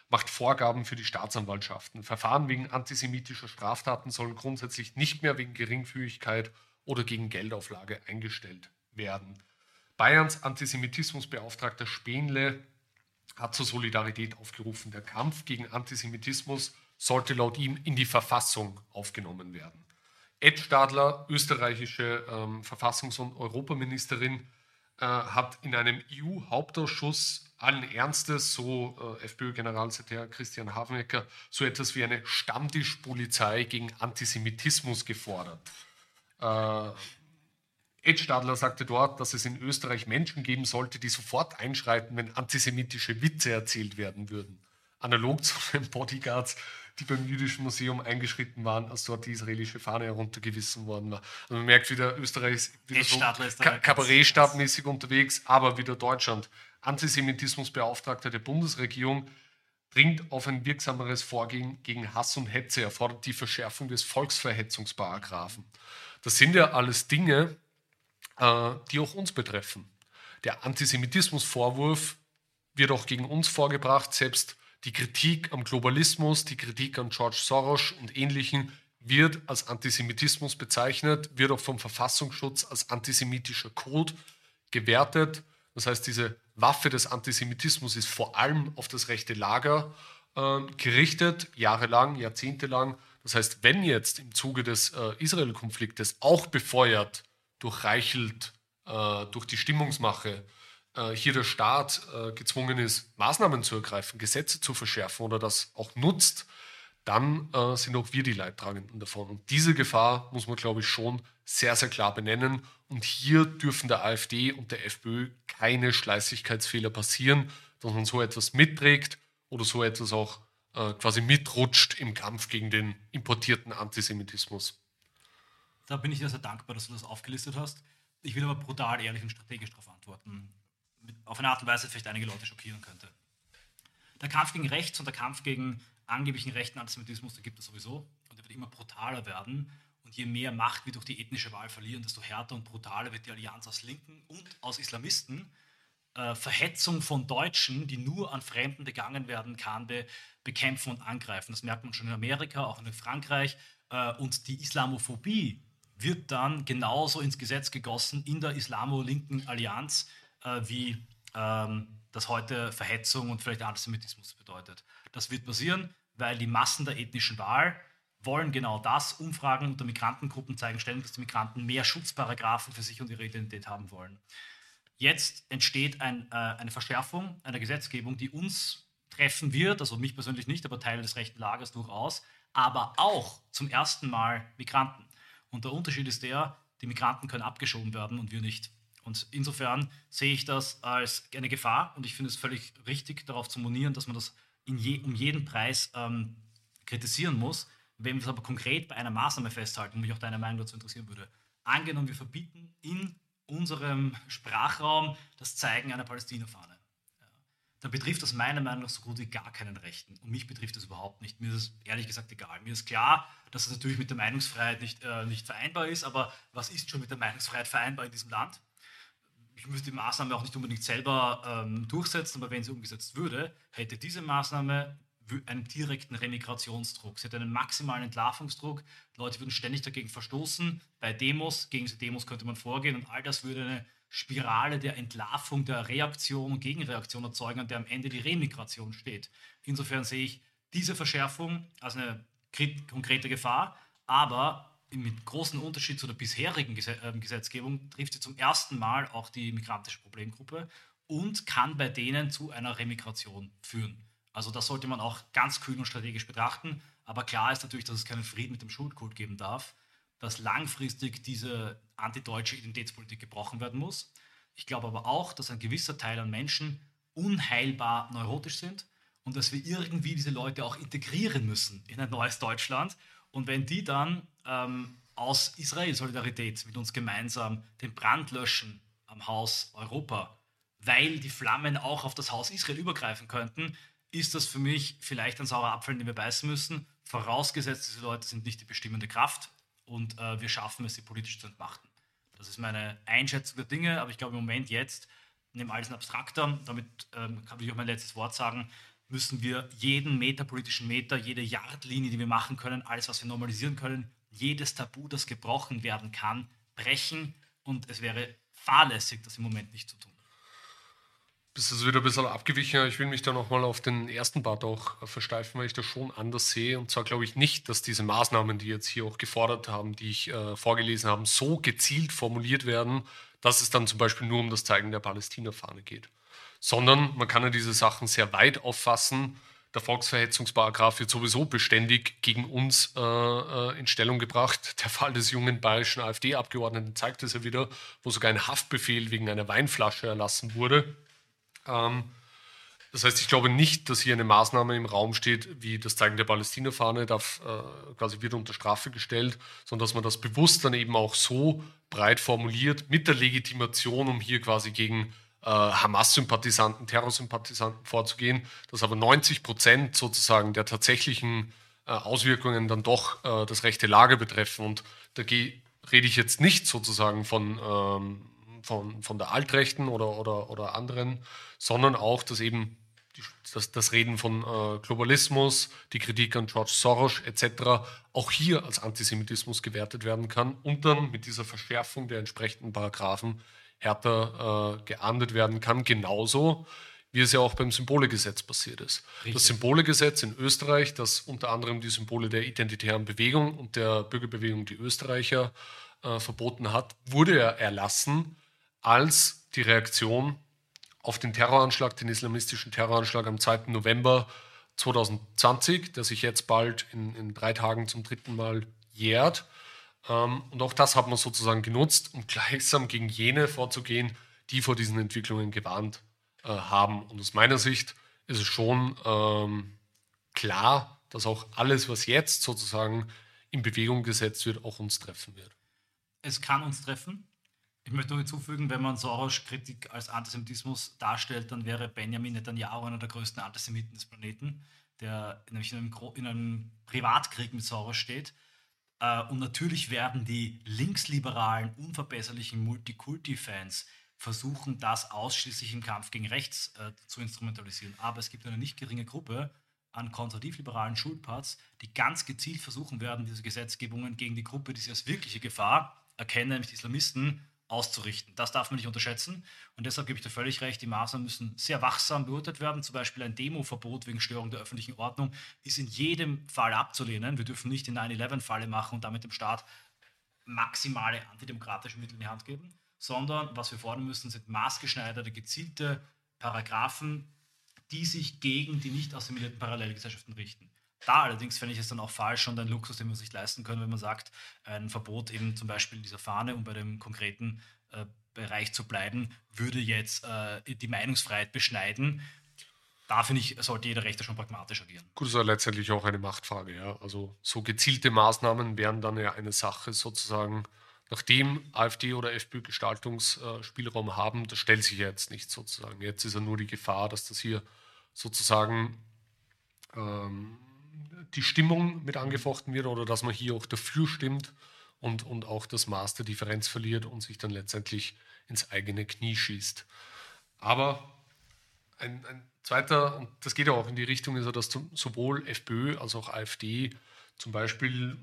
macht Vorgaben für die Staatsanwaltschaften. Verfahren wegen antisemitischer Straftaten sollen grundsätzlich nicht mehr wegen Geringfügigkeit oder gegen Geldauflage eingestellt werden. Bayerns Antisemitismusbeauftragter Spenle hat zur Solidarität aufgerufen. Der Kampf gegen Antisemitismus sollte laut ihm in die Verfassung aufgenommen werden. Ed Stadler, österreichische ähm, Verfassungs- und Europaministerin, äh, hat in einem EU-Hauptausschuss allen Ernstes, so äh, FPÖ-Generalsekretär Christian Hafenecker, so etwas wie eine Stammtischpolizei gegen Antisemitismus gefordert. Äh, Ed Stadler sagte dort, dass es in Österreich Menschen geben sollte, die sofort einschreiten, wenn antisemitische Witze erzählt werden würden. Analog zu den Bodyguards, die beim Jüdischen Museum eingeschritten waren, als dort die israelische Fahne heruntergewissen worden war. Also man merkt wieder, Österreich ist wieder so Kabarettstabmäßig unterwegs, aber wieder Deutschland. Antisemitismusbeauftragter der Bundesregierung dringt auf ein wirksameres Vorgehen gegen Hass und Hetze. Er fordert die Verschärfung des Volksverhetzungsparagraphen. Das sind ja alles Dinge, die auch uns betreffen. Der Antisemitismusvorwurf wird auch gegen uns vorgebracht, selbst die Kritik am Globalismus, die Kritik an George Soros und Ähnlichen wird als Antisemitismus bezeichnet, wird auch vom Verfassungsschutz als antisemitischer Code gewertet. Das heißt, diese Waffe des Antisemitismus ist vor allem auf das rechte Lager äh, gerichtet, jahrelang, jahrzehntelang. Das heißt, wenn jetzt im Zuge des äh, Israel-Konfliktes auch befeuert durch Reichelt, äh, durch die Stimmungsmache äh, hier der Staat äh, gezwungen ist, Maßnahmen zu ergreifen, Gesetze zu verschärfen oder das auch nutzt, dann äh, sind auch wir die Leidtragenden davon. Und diese Gefahr muss man, glaube ich, schon sehr, sehr klar benennen. Und hier dürfen der AfD und der FPÖ keine Schleißigkeitsfehler passieren, dass man so etwas mitträgt oder so etwas auch äh, quasi mitrutscht im Kampf gegen den importierten Antisemitismus. Da bin ich dir sehr dankbar, dass du das aufgelistet hast. Ich will aber brutal, ehrlich und strategisch darauf antworten. Auf eine Art und Weise vielleicht einige Leute schockieren könnte. Der Kampf gegen Rechts und der Kampf gegen angeblichen rechten Antisemitismus, der gibt es sowieso und der wird immer brutaler werden. Und je mehr Macht wir durch die ethnische Wahl verlieren, desto härter und brutaler wird die Allianz aus Linken und aus Islamisten. Äh, Verhetzung von Deutschen, die nur an Fremden begangen werden kann, be bekämpfen und angreifen. Das merkt man schon in Amerika, auch in Frankreich. Äh, und die Islamophobie, wird dann genauso ins Gesetz gegossen in der Islamo-linken Allianz, äh, wie ähm, das heute Verhetzung und vielleicht Antisemitismus bedeutet. Das wird passieren, weil die Massen der ethnischen Wahl wollen genau das. Umfragen unter Migrantengruppen zeigen ständig, dass die Migranten mehr Schutzparagraphen für sich und ihre Identität haben wollen. Jetzt entsteht ein, äh, eine Verschärfung einer Gesetzgebung, die uns treffen wird, also mich persönlich nicht, aber Teile des rechten Lagers durchaus, aber auch zum ersten Mal Migranten. Und der Unterschied ist der, die Migranten können abgeschoben werden und wir nicht. Und insofern sehe ich das als eine Gefahr und ich finde es völlig richtig, darauf zu monieren, dass man das je, um jeden Preis ähm, kritisieren muss. Wenn wir es aber konkret bei einer Maßnahme festhalten, mich auch deine Meinung dazu interessieren würde, angenommen, wir verbieten in unserem Sprachraum das Zeigen einer Palästina-Fahne dann betrifft das meiner Meinung nach so gut wie gar keinen Rechten. Und mich betrifft das überhaupt nicht. Mir ist es ehrlich gesagt egal. Mir ist klar, dass es natürlich mit der Meinungsfreiheit nicht, äh, nicht vereinbar ist, aber was ist schon mit der Meinungsfreiheit vereinbar in diesem Land? Ich müsste die Maßnahme auch nicht unbedingt selber ähm, durchsetzen, aber wenn sie umgesetzt würde, hätte diese Maßnahme einen direkten Remigrationsdruck. Sie hätte einen maximalen Entlarvungsdruck. Leute würden ständig dagegen verstoßen. Bei Demos, gegen diese Demos könnte man vorgehen und all das würde eine Spirale der Entlarvung, der Reaktion und Gegenreaktion erzeugen, an der am Ende die Remigration steht. Insofern sehe ich diese Verschärfung als eine konkrete Gefahr, aber mit großem Unterschied zu der bisherigen ähm, Gesetzgebung trifft sie zum ersten Mal auch die migrantische Problemgruppe und kann bei denen zu einer Remigration führen. Also das sollte man auch ganz kühl und strategisch betrachten. Aber klar ist natürlich, dass es keinen Frieden mit dem Schuldkult geben darf dass langfristig diese antideutsche Identitätspolitik gebrochen werden muss. Ich glaube aber auch, dass ein gewisser Teil an Menschen unheilbar neurotisch sind und dass wir irgendwie diese Leute auch integrieren müssen in ein neues Deutschland. Und wenn die dann ähm, aus Israel-Solidarität mit uns gemeinsam den Brand löschen am Haus Europa, weil die Flammen auch auf das Haus Israel übergreifen könnten, ist das für mich vielleicht ein saurer Apfel, den wir beißen müssen. Vorausgesetzt, diese Leute sind nicht die bestimmende Kraft und äh, wir schaffen es, sie politisch zu entmachten. Das ist meine Einschätzung der Dinge, aber ich glaube im Moment jetzt, neben alles abstrakter, damit ähm, kann ich auch mein letztes Wort sagen, müssen wir jeden metapolitischen Meter, jede Yardlinie, die wir machen können, alles, was wir normalisieren können, jedes Tabu, das gebrochen werden kann, brechen und es wäre fahrlässig, das im Moment nicht zu tun bist du wieder ein bisschen abgewichen. Ich will mich da nochmal auf den ersten Part auch versteifen, weil ich das schon anders sehe. Und zwar glaube ich nicht, dass diese Maßnahmen, die jetzt hier auch gefordert haben, die ich äh, vorgelesen habe, so gezielt formuliert werden, dass es dann zum Beispiel nur um das Zeigen der Palästina-Fahne geht. Sondern man kann ja diese Sachen sehr weit auffassen. Der Volksverhetzungsparagraf wird sowieso beständig gegen uns äh, äh in Stellung gebracht. Der Fall des jungen bayerischen AfD-Abgeordneten zeigt es ja wieder, wo sogar ein Haftbefehl wegen einer Weinflasche erlassen wurde das heißt, ich glaube nicht, dass hier eine Maßnahme im Raum steht, wie das Zeigen der Palästina-Fahne, darf äh, quasi wird unter Strafe gestellt, sondern dass man das bewusst dann eben auch so breit formuliert mit der Legitimation, um hier quasi gegen äh, Hamas-Sympathisanten, Terrorsympathisanten vorzugehen, dass aber 90 Prozent sozusagen der tatsächlichen äh, Auswirkungen dann doch äh, das rechte Lager betreffen. Und da rede ich jetzt nicht sozusagen von ähm, von, von der Altrechten oder, oder, oder anderen, sondern auch, dass eben das, das Reden von äh, Globalismus, die Kritik an George Soros etc. auch hier als Antisemitismus gewertet werden kann und dann mit dieser Verschärfung der entsprechenden Paragraphen härter äh, geahndet werden kann, genauso wie es ja auch beim Symbolegesetz passiert ist. Richtig. Das Symbolegesetz in Österreich, das unter anderem die Symbole der identitären Bewegung und der Bürgerbewegung Die Österreicher äh, verboten hat, wurde ja erlassen als die Reaktion auf den Terroranschlag, den islamistischen Terroranschlag am 2. November 2020, der sich jetzt bald in, in drei Tagen zum dritten Mal jährt. Ähm, und auch das hat man sozusagen genutzt, um gleichsam gegen jene vorzugehen, die vor diesen Entwicklungen gewarnt äh, haben. Und aus meiner Sicht ist es schon ähm, klar, dass auch alles, was jetzt sozusagen in Bewegung gesetzt wird, auch uns treffen wird. Es kann uns treffen. Ich möchte noch hinzufügen, wenn man Soros-Kritik als Antisemitismus darstellt, dann wäre Benjamin Netanyahu einer der größten Antisemiten des Planeten, der nämlich in einem, in einem Privatkrieg mit Soros steht. Äh, und natürlich werden die linksliberalen, unverbesserlichen Multikulti-Fans versuchen, das ausschließlich im Kampf gegen rechts äh, zu instrumentalisieren. Aber es gibt eine nicht geringe Gruppe an konservativ-liberalen Schulparts, die ganz gezielt versuchen werden, diese Gesetzgebungen gegen die Gruppe, die sie als wirkliche Gefahr erkennen, nämlich die Islamisten, auszurichten. Das darf man nicht unterschätzen. Und deshalb gebe ich dir völlig recht, die Maßnahmen müssen sehr wachsam beurteilt werden. Zum Beispiel ein Demoverbot wegen Störung der öffentlichen Ordnung ist in jedem Fall abzulehnen. Wir dürfen nicht die 9-11-Falle machen und damit dem Staat maximale antidemokratische Mittel in die Hand geben. sondern was wir fordern müssen, sind maßgeschneiderte, gezielte Paragraphen, die sich gegen die nicht assimilierten Parallelgesellschaften richten. Da allerdings fände ich es dann auch falsch und ein Luxus, den wir sich leisten können, wenn man sagt, ein Verbot eben zum Beispiel dieser Fahne, um bei dem konkreten äh, Bereich zu bleiben, würde jetzt äh, die Meinungsfreiheit beschneiden. Da finde ich, sollte jeder Rechter schon pragmatisch agieren. Gut, das ist ja letztendlich auch eine Machtfrage. Ja. Also so gezielte Maßnahmen wären dann ja eine Sache sozusagen, nachdem AfD oder FPÖ Gestaltungsspielraum haben, das stellt sich ja jetzt nicht sozusagen. Jetzt ist ja nur die Gefahr, dass das hier sozusagen ähm, die Stimmung mit angefochten wird oder dass man hier auch dafür stimmt und, und auch das Maß der Differenz verliert und sich dann letztendlich ins eigene Knie schießt. Aber ein, ein zweiter, und das geht ja auch in die Richtung, ist ja, dass zum, sowohl FPÖ als auch AfD zum Beispiel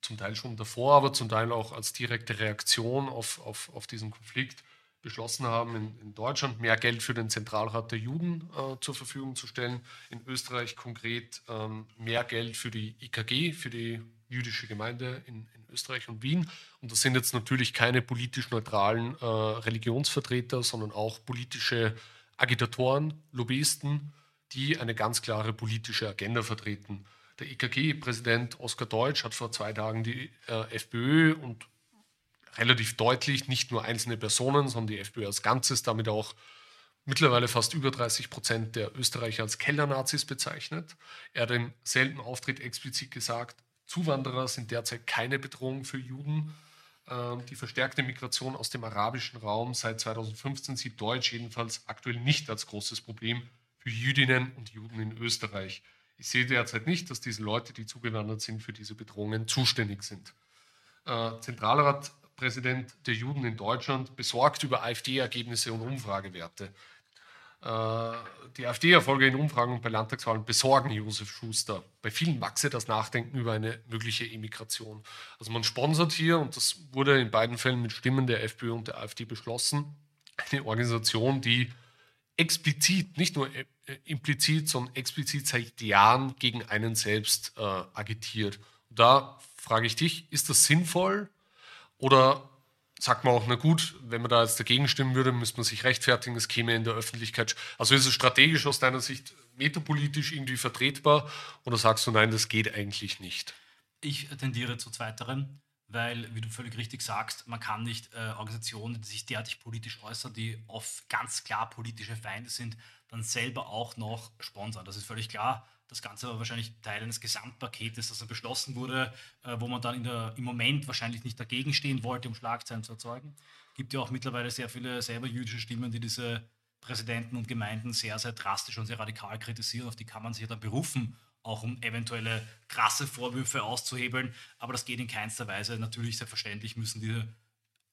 zum Teil schon davor, aber zum Teil auch als direkte Reaktion auf, auf, auf diesen Konflikt beschlossen haben, in, in, Deutschland mehr Geld für den Zentralrat der Juden äh, zur Verfügung zu stellen, in Österreich konkret ähm, mehr Geld für die IKG, für die jüdische Gemeinde in, in, Österreich und Wien. Und das sind jetzt natürlich keine politisch neutralen äh, Religionsvertreter, sondern auch politische Agitatoren, Lobbyisten, die eine ganz klare politische Agenda vertreten. Der IKG-Präsident Oskar Deutsch hat vor zwei Tagen die äh, FPÖ und relativ deutlich, nicht nur einzelne Personen, sondern die FPÖ als Ganzes, damit auch mittlerweile fast über 30 Prozent der Österreicher als Kellernazis bezeichnet. Er hat im selben Auftritt explizit gesagt, Zuwanderer sind derzeit keine Bedrohung für Juden. Ähm, die verstärkte Migration aus dem arabischen Raum seit 2015 sieht Deutsch jedenfalls aktuell nicht als großes Problem für Jüdinnen und Juden in Österreich. Ich sehe derzeit nicht, dass diese Leute, die zugewandert sind, für diese Bedrohungen zuständig sind. Äh, Zentralrat Präsident der Juden in Deutschland, besorgt über AfD-Ergebnisse und Umfragewerte. Äh, die AfD-Erfolge in Umfragen und bei Landtagswahlen besorgen Josef Schuster. Bei vielen wachse das Nachdenken über eine mögliche Emigration. Also man sponsert hier, und das wurde in beiden Fällen mit Stimmen der FPÖ und der AfD beschlossen, eine Organisation, die explizit, nicht nur äh, implizit, sondern explizit seit Jahren gegen einen selbst äh, agitiert. Und da frage ich dich, ist das sinnvoll? Oder sagt man auch, na gut, wenn man da jetzt dagegen stimmen würde, müsste man sich rechtfertigen, es käme in der Öffentlichkeit. Also ist es strategisch aus deiner Sicht metapolitisch irgendwie vertretbar oder sagst du, nein, das geht eigentlich nicht? Ich tendiere zu zweiterem, weil, wie du völlig richtig sagst, man kann nicht äh, Organisationen, die sich derartig politisch äußern, die oft ganz klar politische Feinde sind, dann selber auch noch sponsern. Das ist völlig klar. Das Ganze war wahrscheinlich Teil eines Gesamtpaketes, das dann beschlossen wurde, äh, wo man dann der, im Moment wahrscheinlich nicht dagegen stehen wollte, um Schlagzeilen zu erzeugen. Es gibt ja auch mittlerweile sehr viele selber jüdische Stimmen, die diese Präsidenten und Gemeinden sehr, sehr drastisch und sehr radikal kritisieren. Auf die kann man sich ja dann berufen, auch um eventuelle krasse Vorwürfe auszuhebeln. Aber das geht in keinster Weise. Natürlich, selbstverständlich müssen die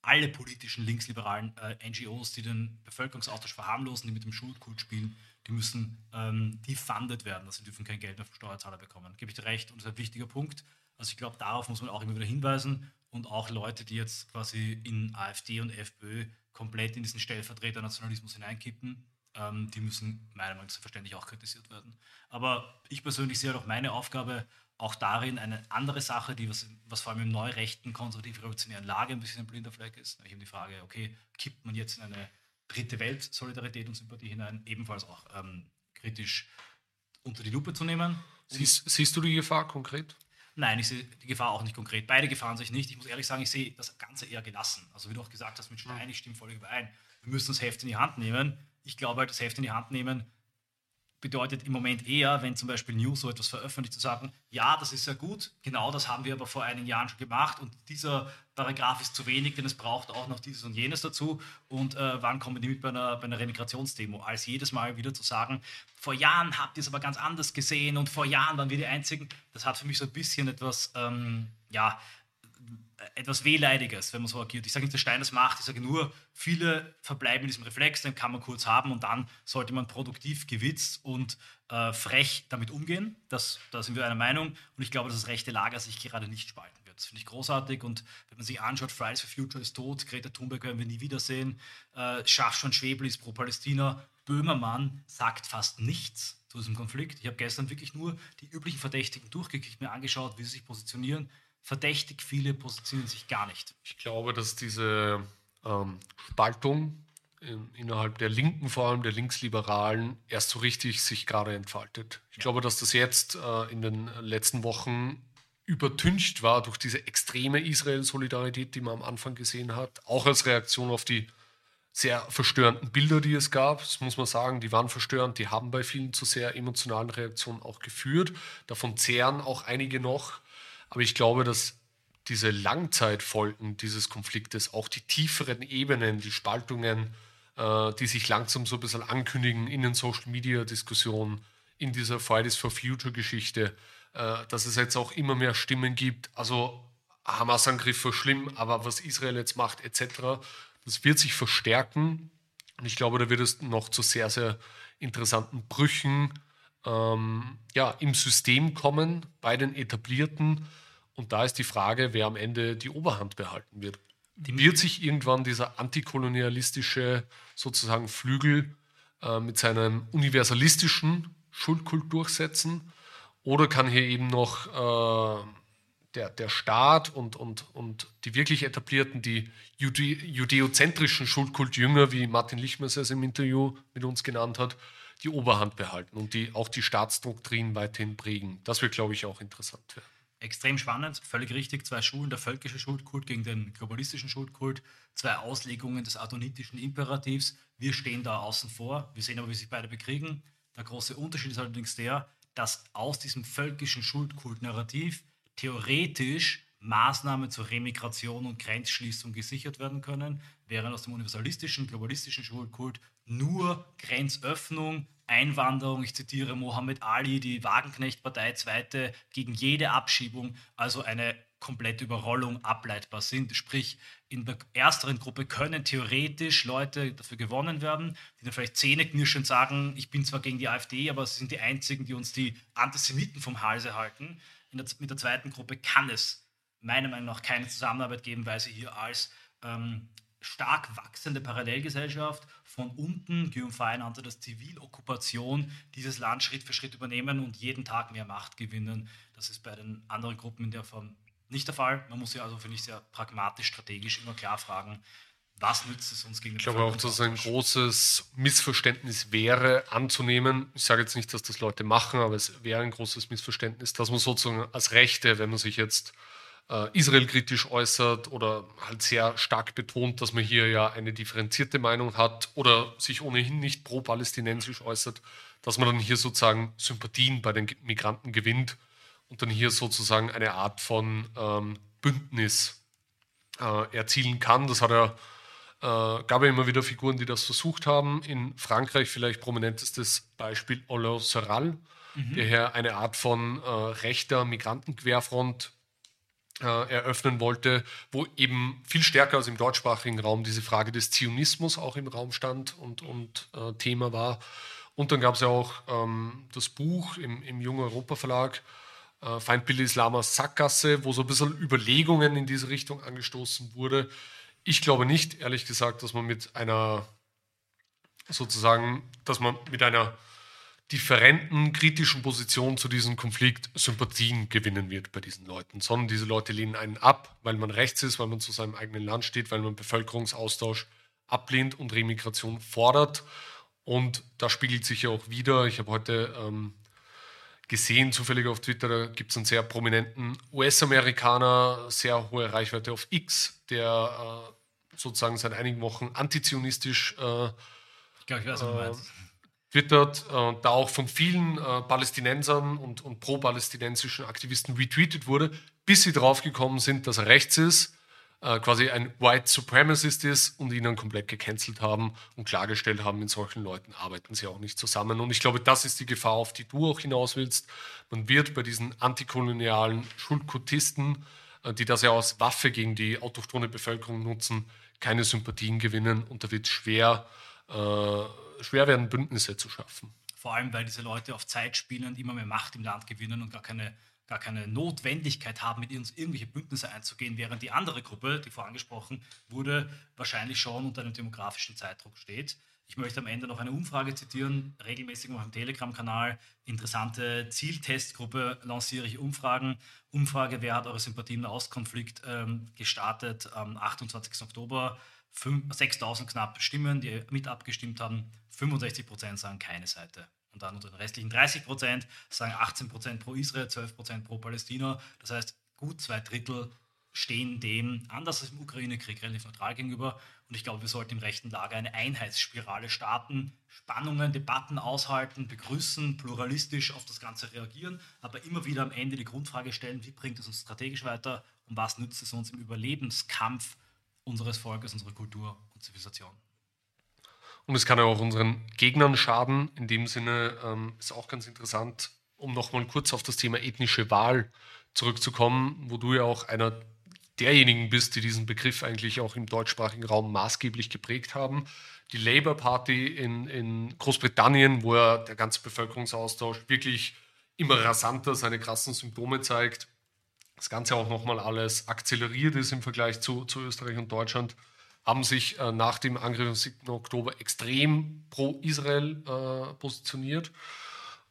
alle politischen linksliberalen äh, NGOs, die den Bevölkerungsaustausch verharmlosen, die mit dem Schuldkult spielen, die müssen ähm, defunded werden, also sie dürfen kein Geld mehr vom Steuerzahler bekommen. Gebe ich dir recht und das ist ein wichtiger Punkt. Also ich glaube, darauf muss man auch immer wieder hinweisen und auch Leute, die jetzt quasi in AfD und FPÖ komplett in diesen Stellvertreter-Nationalismus hineinkippen, ähm, die müssen meiner Meinung nach selbstverständlich auch kritisiert werden. Aber ich persönlich sehe auch meine Aufgabe auch darin eine andere Sache, die was, was vor allem im neurechten, konservativ-revolutionären Lage ein bisschen ein blinder Fleck ist. Ich habe die Frage, okay, kippt man jetzt in eine dritte Welt Solidarität und Sympathie hinein, ebenfalls auch ähm, kritisch unter die Lupe zu nehmen. Siehst, siehst, du die Gefahr konkret? Nein, ich sehe die Gefahr auch nicht konkret. Beide Gefahren sehe ich nicht. Ich muss ehrlich sagen, ich sehe das Ganze eher gelassen. Also wie du auch gesagt hast, mit Stein, ich stimme voll überein. Wir müssen das Heft in die Hand nehmen. Ich glaube halt, das Heft in die Hand nehmen bedeutet im Moment eher, wenn zum Beispiel News so etwas veröffentlicht, zu sagen, ja, das ist ja gut, genau das haben wir aber vor einigen Jahren schon gemacht und dieser Paragraph ist zu wenig, denn es braucht auch noch dieses und jenes dazu. Und äh, wann kommen die mit bei einer, bei einer Remigrationsdemo, als jedes Mal wieder zu sagen, vor Jahren habt ihr es aber ganz anders gesehen und vor Jahren waren wir die Einzigen, das hat für mich so ein bisschen etwas, ähm, ja, etwas Wehleidiges, wenn man so agiert. Ich sage nicht, dass Stein das macht, ich sage nur, viele verbleiben in diesem Reflex, den kann man kurz haben und dann sollte man produktiv, gewitzt und äh, frech damit umgehen. Das, da sind wir einer Meinung und ich glaube, dass das rechte Lager sich gerade nicht spalten wird. Das finde ich großartig und wenn man sich anschaut, Fridays for Future ist tot, Greta Thunberg werden wir nie wiedersehen, äh, von Schwebel ist pro Palästina, Böhmermann sagt fast nichts zu diesem Konflikt. Ich habe gestern wirklich nur die üblichen Verdächtigen durchgekriegt, mir angeschaut, wie sie sich positionieren verdächtig viele positionieren sich gar nicht. Ich glaube, dass diese ähm, Spaltung in, innerhalb der Linken, vor allem der Linksliberalen, erst so richtig sich gerade entfaltet. Ich ja. glaube, dass das jetzt äh, in den letzten Wochen übertüncht war durch diese extreme Israel-Solidarität, die man am Anfang gesehen hat, auch als Reaktion auf die sehr verstörenden Bilder, die es gab. Das muss man sagen, die waren verstörend, die haben bei vielen zu sehr emotionalen Reaktionen auch geführt. Davon zehren auch einige noch. Aber ich glaube, dass diese Langzeitfolgen dieses Konfliktes, auch die tieferen Ebenen, die Spaltungen, äh, die sich langsam so ein bisschen ankündigen in den Social-Media-Diskussionen, in dieser Fridays for Future-Geschichte, äh, dass es jetzt auch immer mehr Stimmen gibt. Also Hamas-Angriff war schlimm, aber was Israel jetzt macht, etc., das wird sich verstärken. Und ich glaube, da wird es noch zu sehr, sehr interessanten Brüchen ähm, ja, im System kommen, bei den Etablierten. Und da ist die Frage, wer am Ende die Oberhand behalten wird. Wird sich irgendwann dieser antikolonialistische sozusagen Flügel äh, mit seinem universalistischen Schuldkult durchsetzen? Oder kann hier eben noch äh, der, der Staat und, und, und die wirklich etablierten, die Jude, judäozentrischen Schuldkultjünger, wie Martin Lichmers es im Interview mit uns genannt hat, die Oberhand behalten und die auch die Staatsdoktrin weiterhin prägen. Das wird, glaube ich, auch interessant werden. Extrem spannend, völlig richtig. Zwei Schulen, der völkische Schuldkult gegen den globalistischen Schuldkult, zwei Auslegungen des adonitischen Imperativs. Wir stehen da außen vor. Wir sehen aber, wie sich beide bekriegen. Der große Unterschied ist allerdings der, dass aus diesem völkischen Schuldkult-Narrativ theoretisch Maßnahmen zur Remigration und Grenzschließung gesichert werden können, während aus dem universalistischen, globalistischen Schulkult nur Grenzöffnung, Einwanderung, ich zitiere Mohammed Ali, die Wagenknecht-Partei, zweite, gegen jede Abschiebung, also eine komplette Überrollung ableitbar sind. Sprich, in der ersteren Gruppe können theoretisch Leute dafür gewonnen werden, die dann vielleicht zähneknirschend sagen, ich bin zwar gegen die AfD, aber sie sind die einzigen, die uns die Antisemiten vom Halse halten. Der, mit der zweiten Gruppe kann es meiner Meinung nach keine Zusammenarbeit geben, weil sie hier als ähm, stark wachsende Parallelgesellschaft von unten, Guillaume Fay nannte das Zivilokkupation, dieses Land Schritt für Schritt übernehmen und jeden Tag mehr Macht gewinnen. Das ist bei den anderen Gruppen in der Form nicht der Fall. Man muss ja also, finde ich, sehr pragmatisch, strategisch immer klar fragen, was nützt es uns gegen Ich glaube auch, dass es ein großes Missverständnis wäre, anzunehmen. Ich sage jetzt nicht, dass das Leute machen, aber es wäre ein großes Missverständnis, dass man sozusagen als Rechte, wenn man sich jetzt äh, Israel kritisch äußert oder halt sehr stark betont, dass man hier ja eine differenzierte Meinung hat oder sich ohnehin nicht pro-palästinensisch äußert, dass man dann hier sozusagen Sympathien bei den Migranten gewinnt und dann hier sozusagen eine Art von ähm, Bündnis äh, erzielen kann. Das hat er äh, gab ja immer wieder Figuren, die das versucht haben. In Frankreich vielleicht prominentestes Beispiel Olain Soral, mhm. der hier eine Art von äh, rechter Migrantenquerfront eröffnen wollte, wo eben viel stärker als im deutschsprachigen Raum diese Frage des Zionismus auch im Raum stand und, und äh, Thema war. Und dann gab es ja auch ähm, das Buch im, im Jung Europa Verlag, äh, Feindbild Islam Sackgasse, wo so ein bisschen Überlegungen in diese Richtung angestoßen wurde. Ich glaube nicht, ehrlich gesagt, dass man mit einer sozusagen, dass man mit einer differenten, kritischen Position zu diesem Konflikt Sympathien gewinnen wird bei diesen Leuten, sondern diese Leute lehnen einen ab, weil man rechts ist, weil man zu seinem eigenen Land steht, weil man Bevölkerungsaustausch ablehnt und Remigration fordert. Und da spiegelt sich ja auch wieder, ich habe heute ähm, gesehen, zufällig auf Twitter, da gibt es einen sehr prominenten US-Amerikaner, sehr hohe Reichweite auf X, der äh, sozusagen seit einigen Wochen antizionistisch äh, ich glaube, ich weiß, äh, twittert und äh, da auch von vielen äh, Palästinensern und, und pro-palästinensischen Aktivisten retweetet wurde, bis sie drauf gekommen sind, dass er rechts ist, äh, quasi ein White Supremacist ist und ihn dann komplett gecancelt haben und klargestellt haben, mit solchen Leuten arbeiten sie auch nicht zusammen. Und ich glaube, das ist die Gefahr, auf die du auch hinaus willst. Man wird bei diesen antikolonialen Schuldkultisten, äh, die das ja als Waffe gegen die autochtone Bevölkerung nutzen, keine Sympathien gewinnen und da wird schwer, äh, schwer werden, Bündnisse zu schaffen. Vor allem, weil diese Leute auf Zeit spielen immer mehr Macht im Land gewinnen und gar keine, gar keine Notwendigkeit haben, mit uns irgendwelche Bündnisse einzugehen, während die andere Gruppe, die vorangesprochen wurde, wahrscheinlich schon unter einem demografischen Zeitdruck steht. Ich möchte am Ende noch eine Umfrage zitieren, regelmäßig auf dem Telegram-Kanal. Interessante Zieltestgruppe lanciere ich Umfragen. Umfrage, wer hat eure Sympathien im Auskonflikt ähm, gestartet am 28. Oktober. 6000 knapp Stimmen, die mit abgestimmt haben. 65 Prozent sagen keine Seite. Und dann unter den restlichen 30 Prozent sagen 18 Prozent pro Israel, 12 Prozent pro Palästina. Das heißt, gut zwei Drittel stehen dem, anders als im Ukraine-Krieg, relativ neutral gegenüber. Und ich glaube, wir sollten im rechten Lager eine Einheitsspirale starten, Spannungen, Debatten aushalten, begrüßen, pluralistisch auf das Ganze reagieren, aber immer wieder am Ende die Grundfrage stellen, wie bringt es uns strategisch weiter und was nützt es uns im Überlebenskampf unseres Volkes, unserer Kultur und Zivilisation. Und es kann ja auch unseren Gegnern schaden. In dem Sinne ähm, ist auch ganz interessant, um nochmal kurz auf das Thema ethnische Wahl zurückzukommen, wo du ja auch einer derjenigen bist, die diesen Begriff eigentlich auch im deutschsprachigen Raum maßgeblich geprägt haben. Die Labour Party in, in Großbritannien, wo ja der ganze Bevölkerungsaustausch wirklich immer rasanter seine krassen Symptome zeigt, das Ganze auch nochmal alles akzeleriert ist im Vergleich zu, zu Österreich und Deutschland, haben sich äh, nach dem Angriff am 7. Oktober extrem pro Israel äh, positioniert.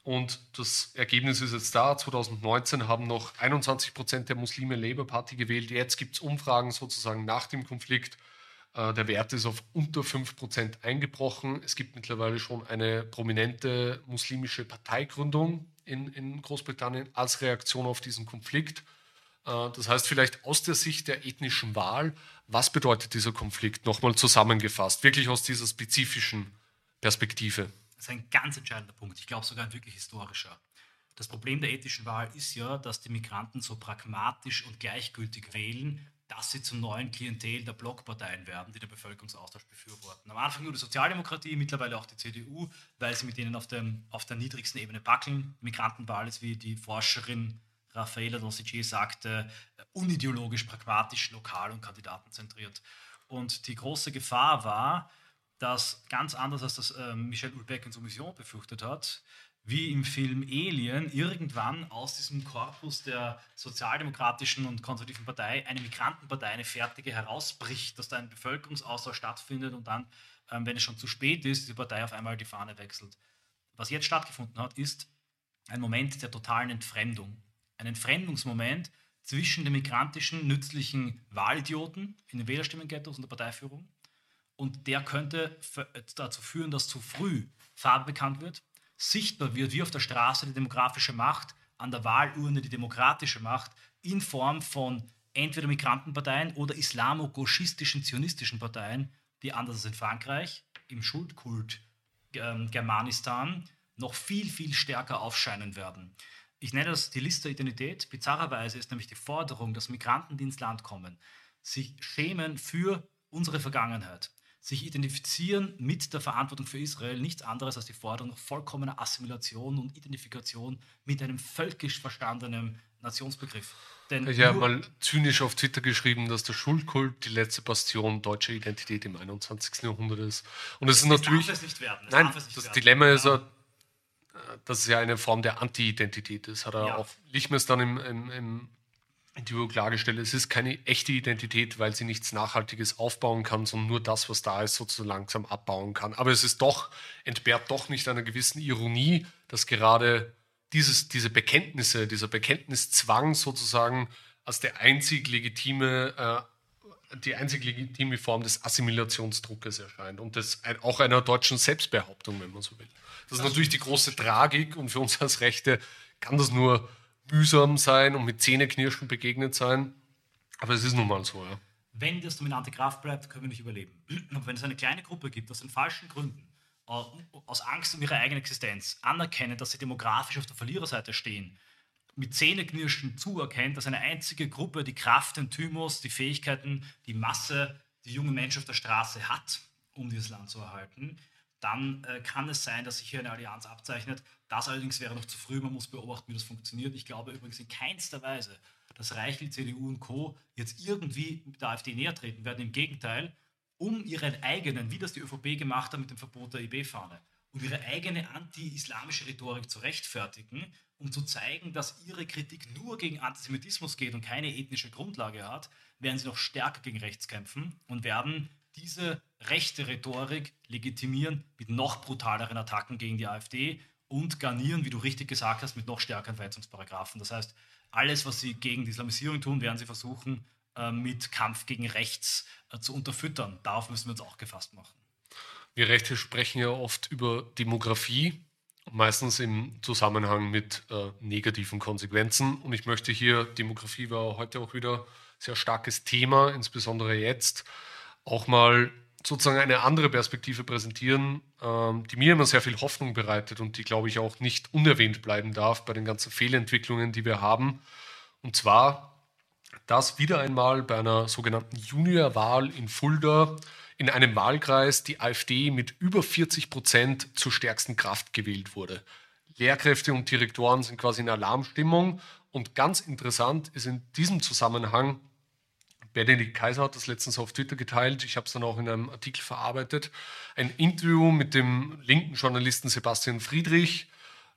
Und das Ergebnis ist jetzt da. 2019 haben noch 21 Prozent der Muslime Labour Party gewählt. Jetzt gibt es Umfragen sozusagen nach dem Konflikt. Äh, der Wert ist auf unter 5 Prozent eingebrochen. Es gibt mittlerweile schon eine prominente muslimische Parteigründung in, in Großbritannien als Reaktion auf diesen Konflikt. Äh, das heißt, vielleicht aus der Sicht der ethnischen Wahl, was bedeutet dieser Konflikt? Nochmal zusammengefasst, wirklich aus dieser spezifischen Perspektive. Das ist ein ganz entscheidender Punkt. Ich glaube sogar ein wirklich historischer. Das Problem der ethischen Wahl ist ja, dass die Migranten so pragmatisch und gleichgültig wählen, dass sie zum neuen Klientel der Blockparteien werden, die den Bevölkerungsaustausch befürworten. Am Anfang nur die Sozialdemokratie, mittlerweile auch die CDU, weil sie mit denen auf, dem, auf der niedrigsten Ebene backeln. Migrantenwahl ist, wie die Forscherin Raffaella Dossici sagte, unideologisch, pragmatisch, lokal und kandidatenzentriert. Und die große Gefahr war, dass ganz anders als das äh, Michel Houellebecq in Submission befürchtet hat, wie im Film Alien irgendwann aus diesem Korpus der sozialdemokratischen und konservativen Partei eine Migrantenpartei, eine fertige herausbricht, dass da ein Bevölkerungsaustausch stattfindet und dann, ähm, wenn es schon zu spät ist, die Partei auf einmal die Fahne wechselt. Was jetzt stattgefunden hat, ist ein Moment der totalen Entfremdung. Ein Entfremdungsmoment zwischen den migrantischen, nützlichen Wahlidioten in den Wählerstimmen-Ghettos und der Parteiführung und der könnte dazu führen, dass zu früh Farbe bekannt wird, sichtbar wird, wie auf der Straße die demografische Macht, an der Wahlurne die demokratische Macht in Form von entweder Migrantenparteien oder islamo-gauchistischen, zionistischen Parteien, die anders als in Frankreich im Schuldkult ähm, Germanistan noch viel, viel stärker aufscheinen werden. Ich nenne das die Liste der Identität. Bizarrerweise ist nämlich die Forderung, dass Migranten, die ins Land kommen, sich schämen für unsere Vergangenheit, sich identifizieren mit der Verantwortung für Israel nichts anderes als die Forderung nach vollkommener Assimilation und Identifikation mit einem völkisch verstandenen Nationsbegriff. Denn ich habe mal zynisch auf Twitter geschrieben, dass der Schuldkult die letzte Bastion deutscher Identität im 21. Jahrhundert ist. Und es ist natürlich. Darf es nicht werden. Es nein, das werden. Dilemma ist ja, dass es ja eine Form der Anti-Identität ist. Hat er ja. auch Lichmes dann im, im, im Interview klargestellt, es ist keine echte Identität, weil sie nichts Nachhaltiges aufbauen kann, sondern nur das, was da ist, sozusagen langsam abbauen kann. Aber es ist doch, entbehrt doch nicht einer gewissen Ironie, dass gerade dieses, diese Bekenntnisse, dieser Bekenntniszwang sozusagen als der einzig legitime, äh, die einzig legitime Form des Assimilationsdruckes erscheint und das auch einer deutschen Selbstbehauptung, wenn man so will. Das ist natürlich die große Tragik und für uns als Rechte kann das nur mühsam sein und mit Zähneknirschen begegnet sein. Aber es ist nun mal so, ja. Wenn das dominante Kraft bleibt, können wir nicht überleben. Aber wenn es eine kleine Gruppe gibt, aus den falschen Gründen, äh, aus Angst um ihre eigene Existenz, anerkennen, dass sie demografisch auf der Verliererseite stehen, mit Zähneknirschen zuerkennt, dass eine einzige Gruppe die Kraft, den Thymus, die Fähigkeiten, die Masse, die junge Mensch auf der Straße hat, um dieses Land zu erhalten, dann äh, kann es sein, dass sich hier eine Allianz abzeichnet. Das allerdings wäre noch zu früh. Man muss beobachten, wie das funktioniert. Ich glaube übrigens in keinster Weise, dass Reichel, CDU und Co. jetzt irgendwie mit der AfD näher treten werden. Im Gegenteil, um ihren eigenen, wie das die ÖVP gemacht hat mit dem Verbot der IB-Fahne, um ihre eigene anti-islamische Rhetorik zu rechtfertigen, um zu zeigen, dass ihre Kritik nur gegen Antisemitismus geht und keine ethnische Grundlage hat, werden sie noch stärker gegen rechts kämpfen und werden diese rechte Rhetorik legitimieren mit noch brutaleren Attacken gegen die AfD und garnieren, wie du richtig gesagt hast, mit noch stärkeren Verhetzungsparagraphen. Das heißt, alles, was sie gegen die Islamisierung tun, werden sie versuchen, äh, mit Kampf gegen Rechts äh, zu unterfüttern. Darauf müssen wir uns auch gefasst machen. Wir Rechte sprechen ja oft über Demografie, meistens im Zusammenhang mit äh, negativen Konsequenzen. Und ich möchte hier, Demografie war heute auch wieder sehr starkes Thema, insbesondere jetzt, auch mal sozusagen eine andere Perspektive präsentieren, ähm, die mir immer sehr viel Hoffnung bereitet und die, glaube ich, auch nicht unerwähnt bleiben darf bei den ganzen Fehlentwicklungen, die wir haben. Und zwar, dass wieder einmal bei einer sogenannten Juniorwahl in Fulda in einem Wahlkreis die AfD mit über 40 Prozent zur stärksten Kraft gewählt wurde. Lehrkräfte und Direktoren sind quasi in Alarmstimmung. Und ganz interessant ist in diesem Zusammenhang, Benedikt Kaiser hat das letztens auf Twitter geteilt, ich habe es dann auch in einem Artikel verarbeitet, ein Interview mit dem linken Journalisten Sebastian Friedrich,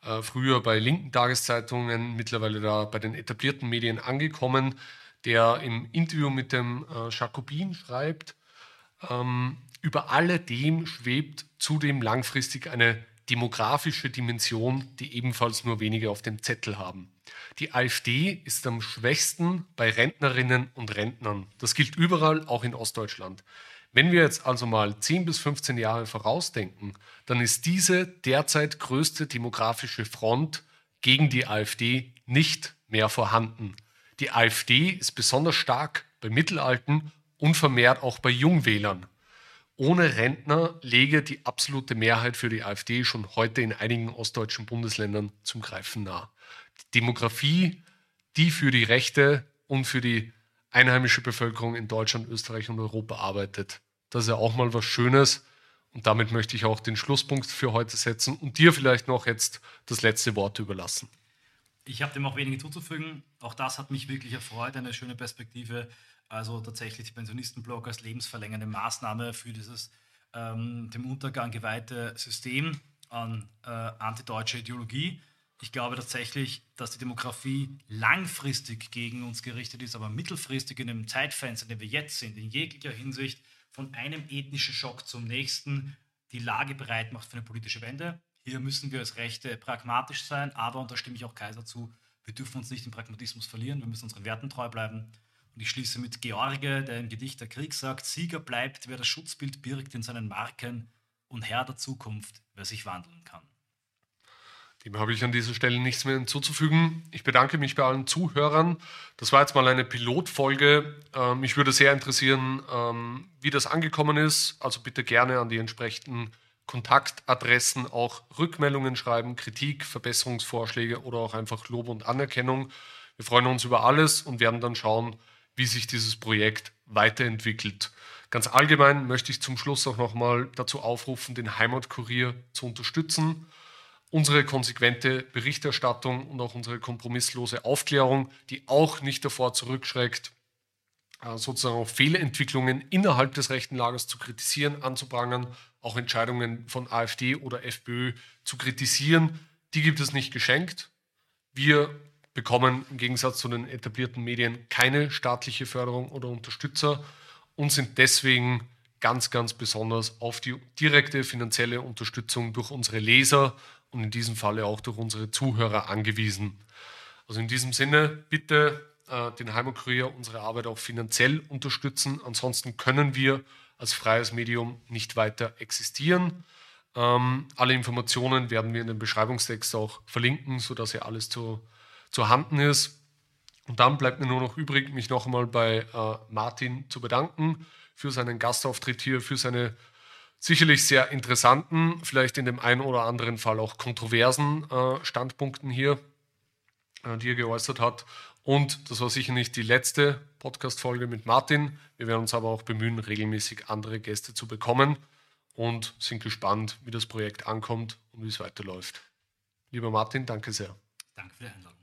äh, früher bei linken Tageszeitungen, mittlerweile da bei den etablierten Medien angekommen, der im Interview mit dem äh, Jacobin schreibt, ähm, über alledem schwebt zudem langfristig eine demografische Dimension, die ebenfalls nur wenige auf dem Zettel haben. Die AfD ist am schwächsten bei Rentnerinnen und Rentnern. Das gilt überall, auch in Ostdeutschland. Wenn wir jetzt also mal 10 bis 15 Jahre vorausdenken, dann ist diese derzeit größte demografische Front gegen die AfD nicht mehr vorhanden. Die AfD ist besonders stark bei Mittelalten und vermehrt auch bei Jungwählern. Ohne Rentner lege die absolute Mehrheit für die AfD schon heute in einigen ostdeutschen Bundesländern zum Greifen nah. Demografie, die für die Rechte und für die einheimische Bevölkerung in Deutschland, Österreich und Europa arbeitet. Das ist ja auch mal was Schönes. Und damit möchte ich auch den Schlusspunkt für heute setzen und dir vielleicht noch jetzt das letzte Wort überlassen. Ich habe dem auch wenige zuzufügen. Auch das hat mich wirklich erfreut, eine schöne Perspektive also tatsächlich die Pensionistenblock als lebensverlängernde Maßnahme für dieses ähm, dem Untergang geweihte System an äh, antideutscher Ideologie. Ich glaube tatsächlich, dass die Demografie langfristig gegen uns gerichtet ist, aber mittelfristig in dem Zeitfenster, in dem wir jetzt sind, in jeglicher Hinsicht von einem ethnischen Schock zum nächsten die Lage bereit macht für eine politische Wende. Hier müssen wir als Rechte pragmatisch sein, aber, und da stimme ich auch Kaiser zu, wir dürfen uns nicht im Pragmatismus verlieren, wir müssen unseren Werten treu bleiben und ich schließe mit George, der im Gedicht Der Krieg sagt, Sieger bleibt, wer das Schutzbild birgt in seinen Marken und Herr der Zukunft, wer sich wandeln kann. Dem habe ich an dieser Stelle nichts mehr hinzuzufügen. Ich bedanke mich bei allen Zuhörern. Das war jetzt mal eine Pilotfolge. Ähm, mich würde sehr interessieren, ähm, wie das angekommen ist. Also bitte gerne an die entsprechenden Kontaktadressen auch Rückmeldungen schreiben, Kritik, Verbesserungsvorschläge oder auch einfach Lob und Anerkennung. Wir freuen uns über alles und werden dann schauen, wie sich dieses Projekt weiterentwickelt. Ganz allgemein möchte ich zum Schluss auch nochmal dazu aufrufen, den Heimatkurier zu unterstützen. Unsere konsequente Berichterstattung und auch unsere kompromisslose Aufklärung, die auch nicht davor zurückschreckt, äh, sozusagen auch Fehlentwicklungen innerhalb des rechten Lagers zu kritisieren, anzuprangern, auch Entscheidungen von AfD oder FPÖ zu kritisieren. Die gibt es nicht geschenkt. Wir bekommen im Gegensatz zu den etablierten Medien keine staatliche Förderung oder Unterstützer und sind deswegen ganz, ganz besonders auf die direkte finanzielle Unterstützung durch unsere Leser und in diesem Falle auch durch unsere Zuhörer angewiesen. Also in diesem Sinne bitte äh, den Heimatkurier unsere Arbeit auch finanziell unterstützen. Ansonsten können wir als freies Medium nicht weiter existieren. Ähm, alle Informationen werden wir in den Beschreibungstext auch verlinken, sodass ihr alles zu zu handen ist. Und dann bleibt mir nur noch übrig, mich noch einmal bei äh, Martin zu bedanken für seinen Gastauftritt hier, für seine sicherlich sehr interessanten, vielleicht in dem einen oder anderen Fall auch kontroversen äh, Standpunkten hier, äh, die er geäußert hat. Und das war sicher nicht die letzte Podcast-Folge mit Martin. Wir werden uns aber auch bemühen, regelmäßig andere Gäste zu bekommen und sind gespannt, wie das Projekt ankommt und wie es weiterläuft. Lieber Martin, danke sehr. Danke für die Einladung.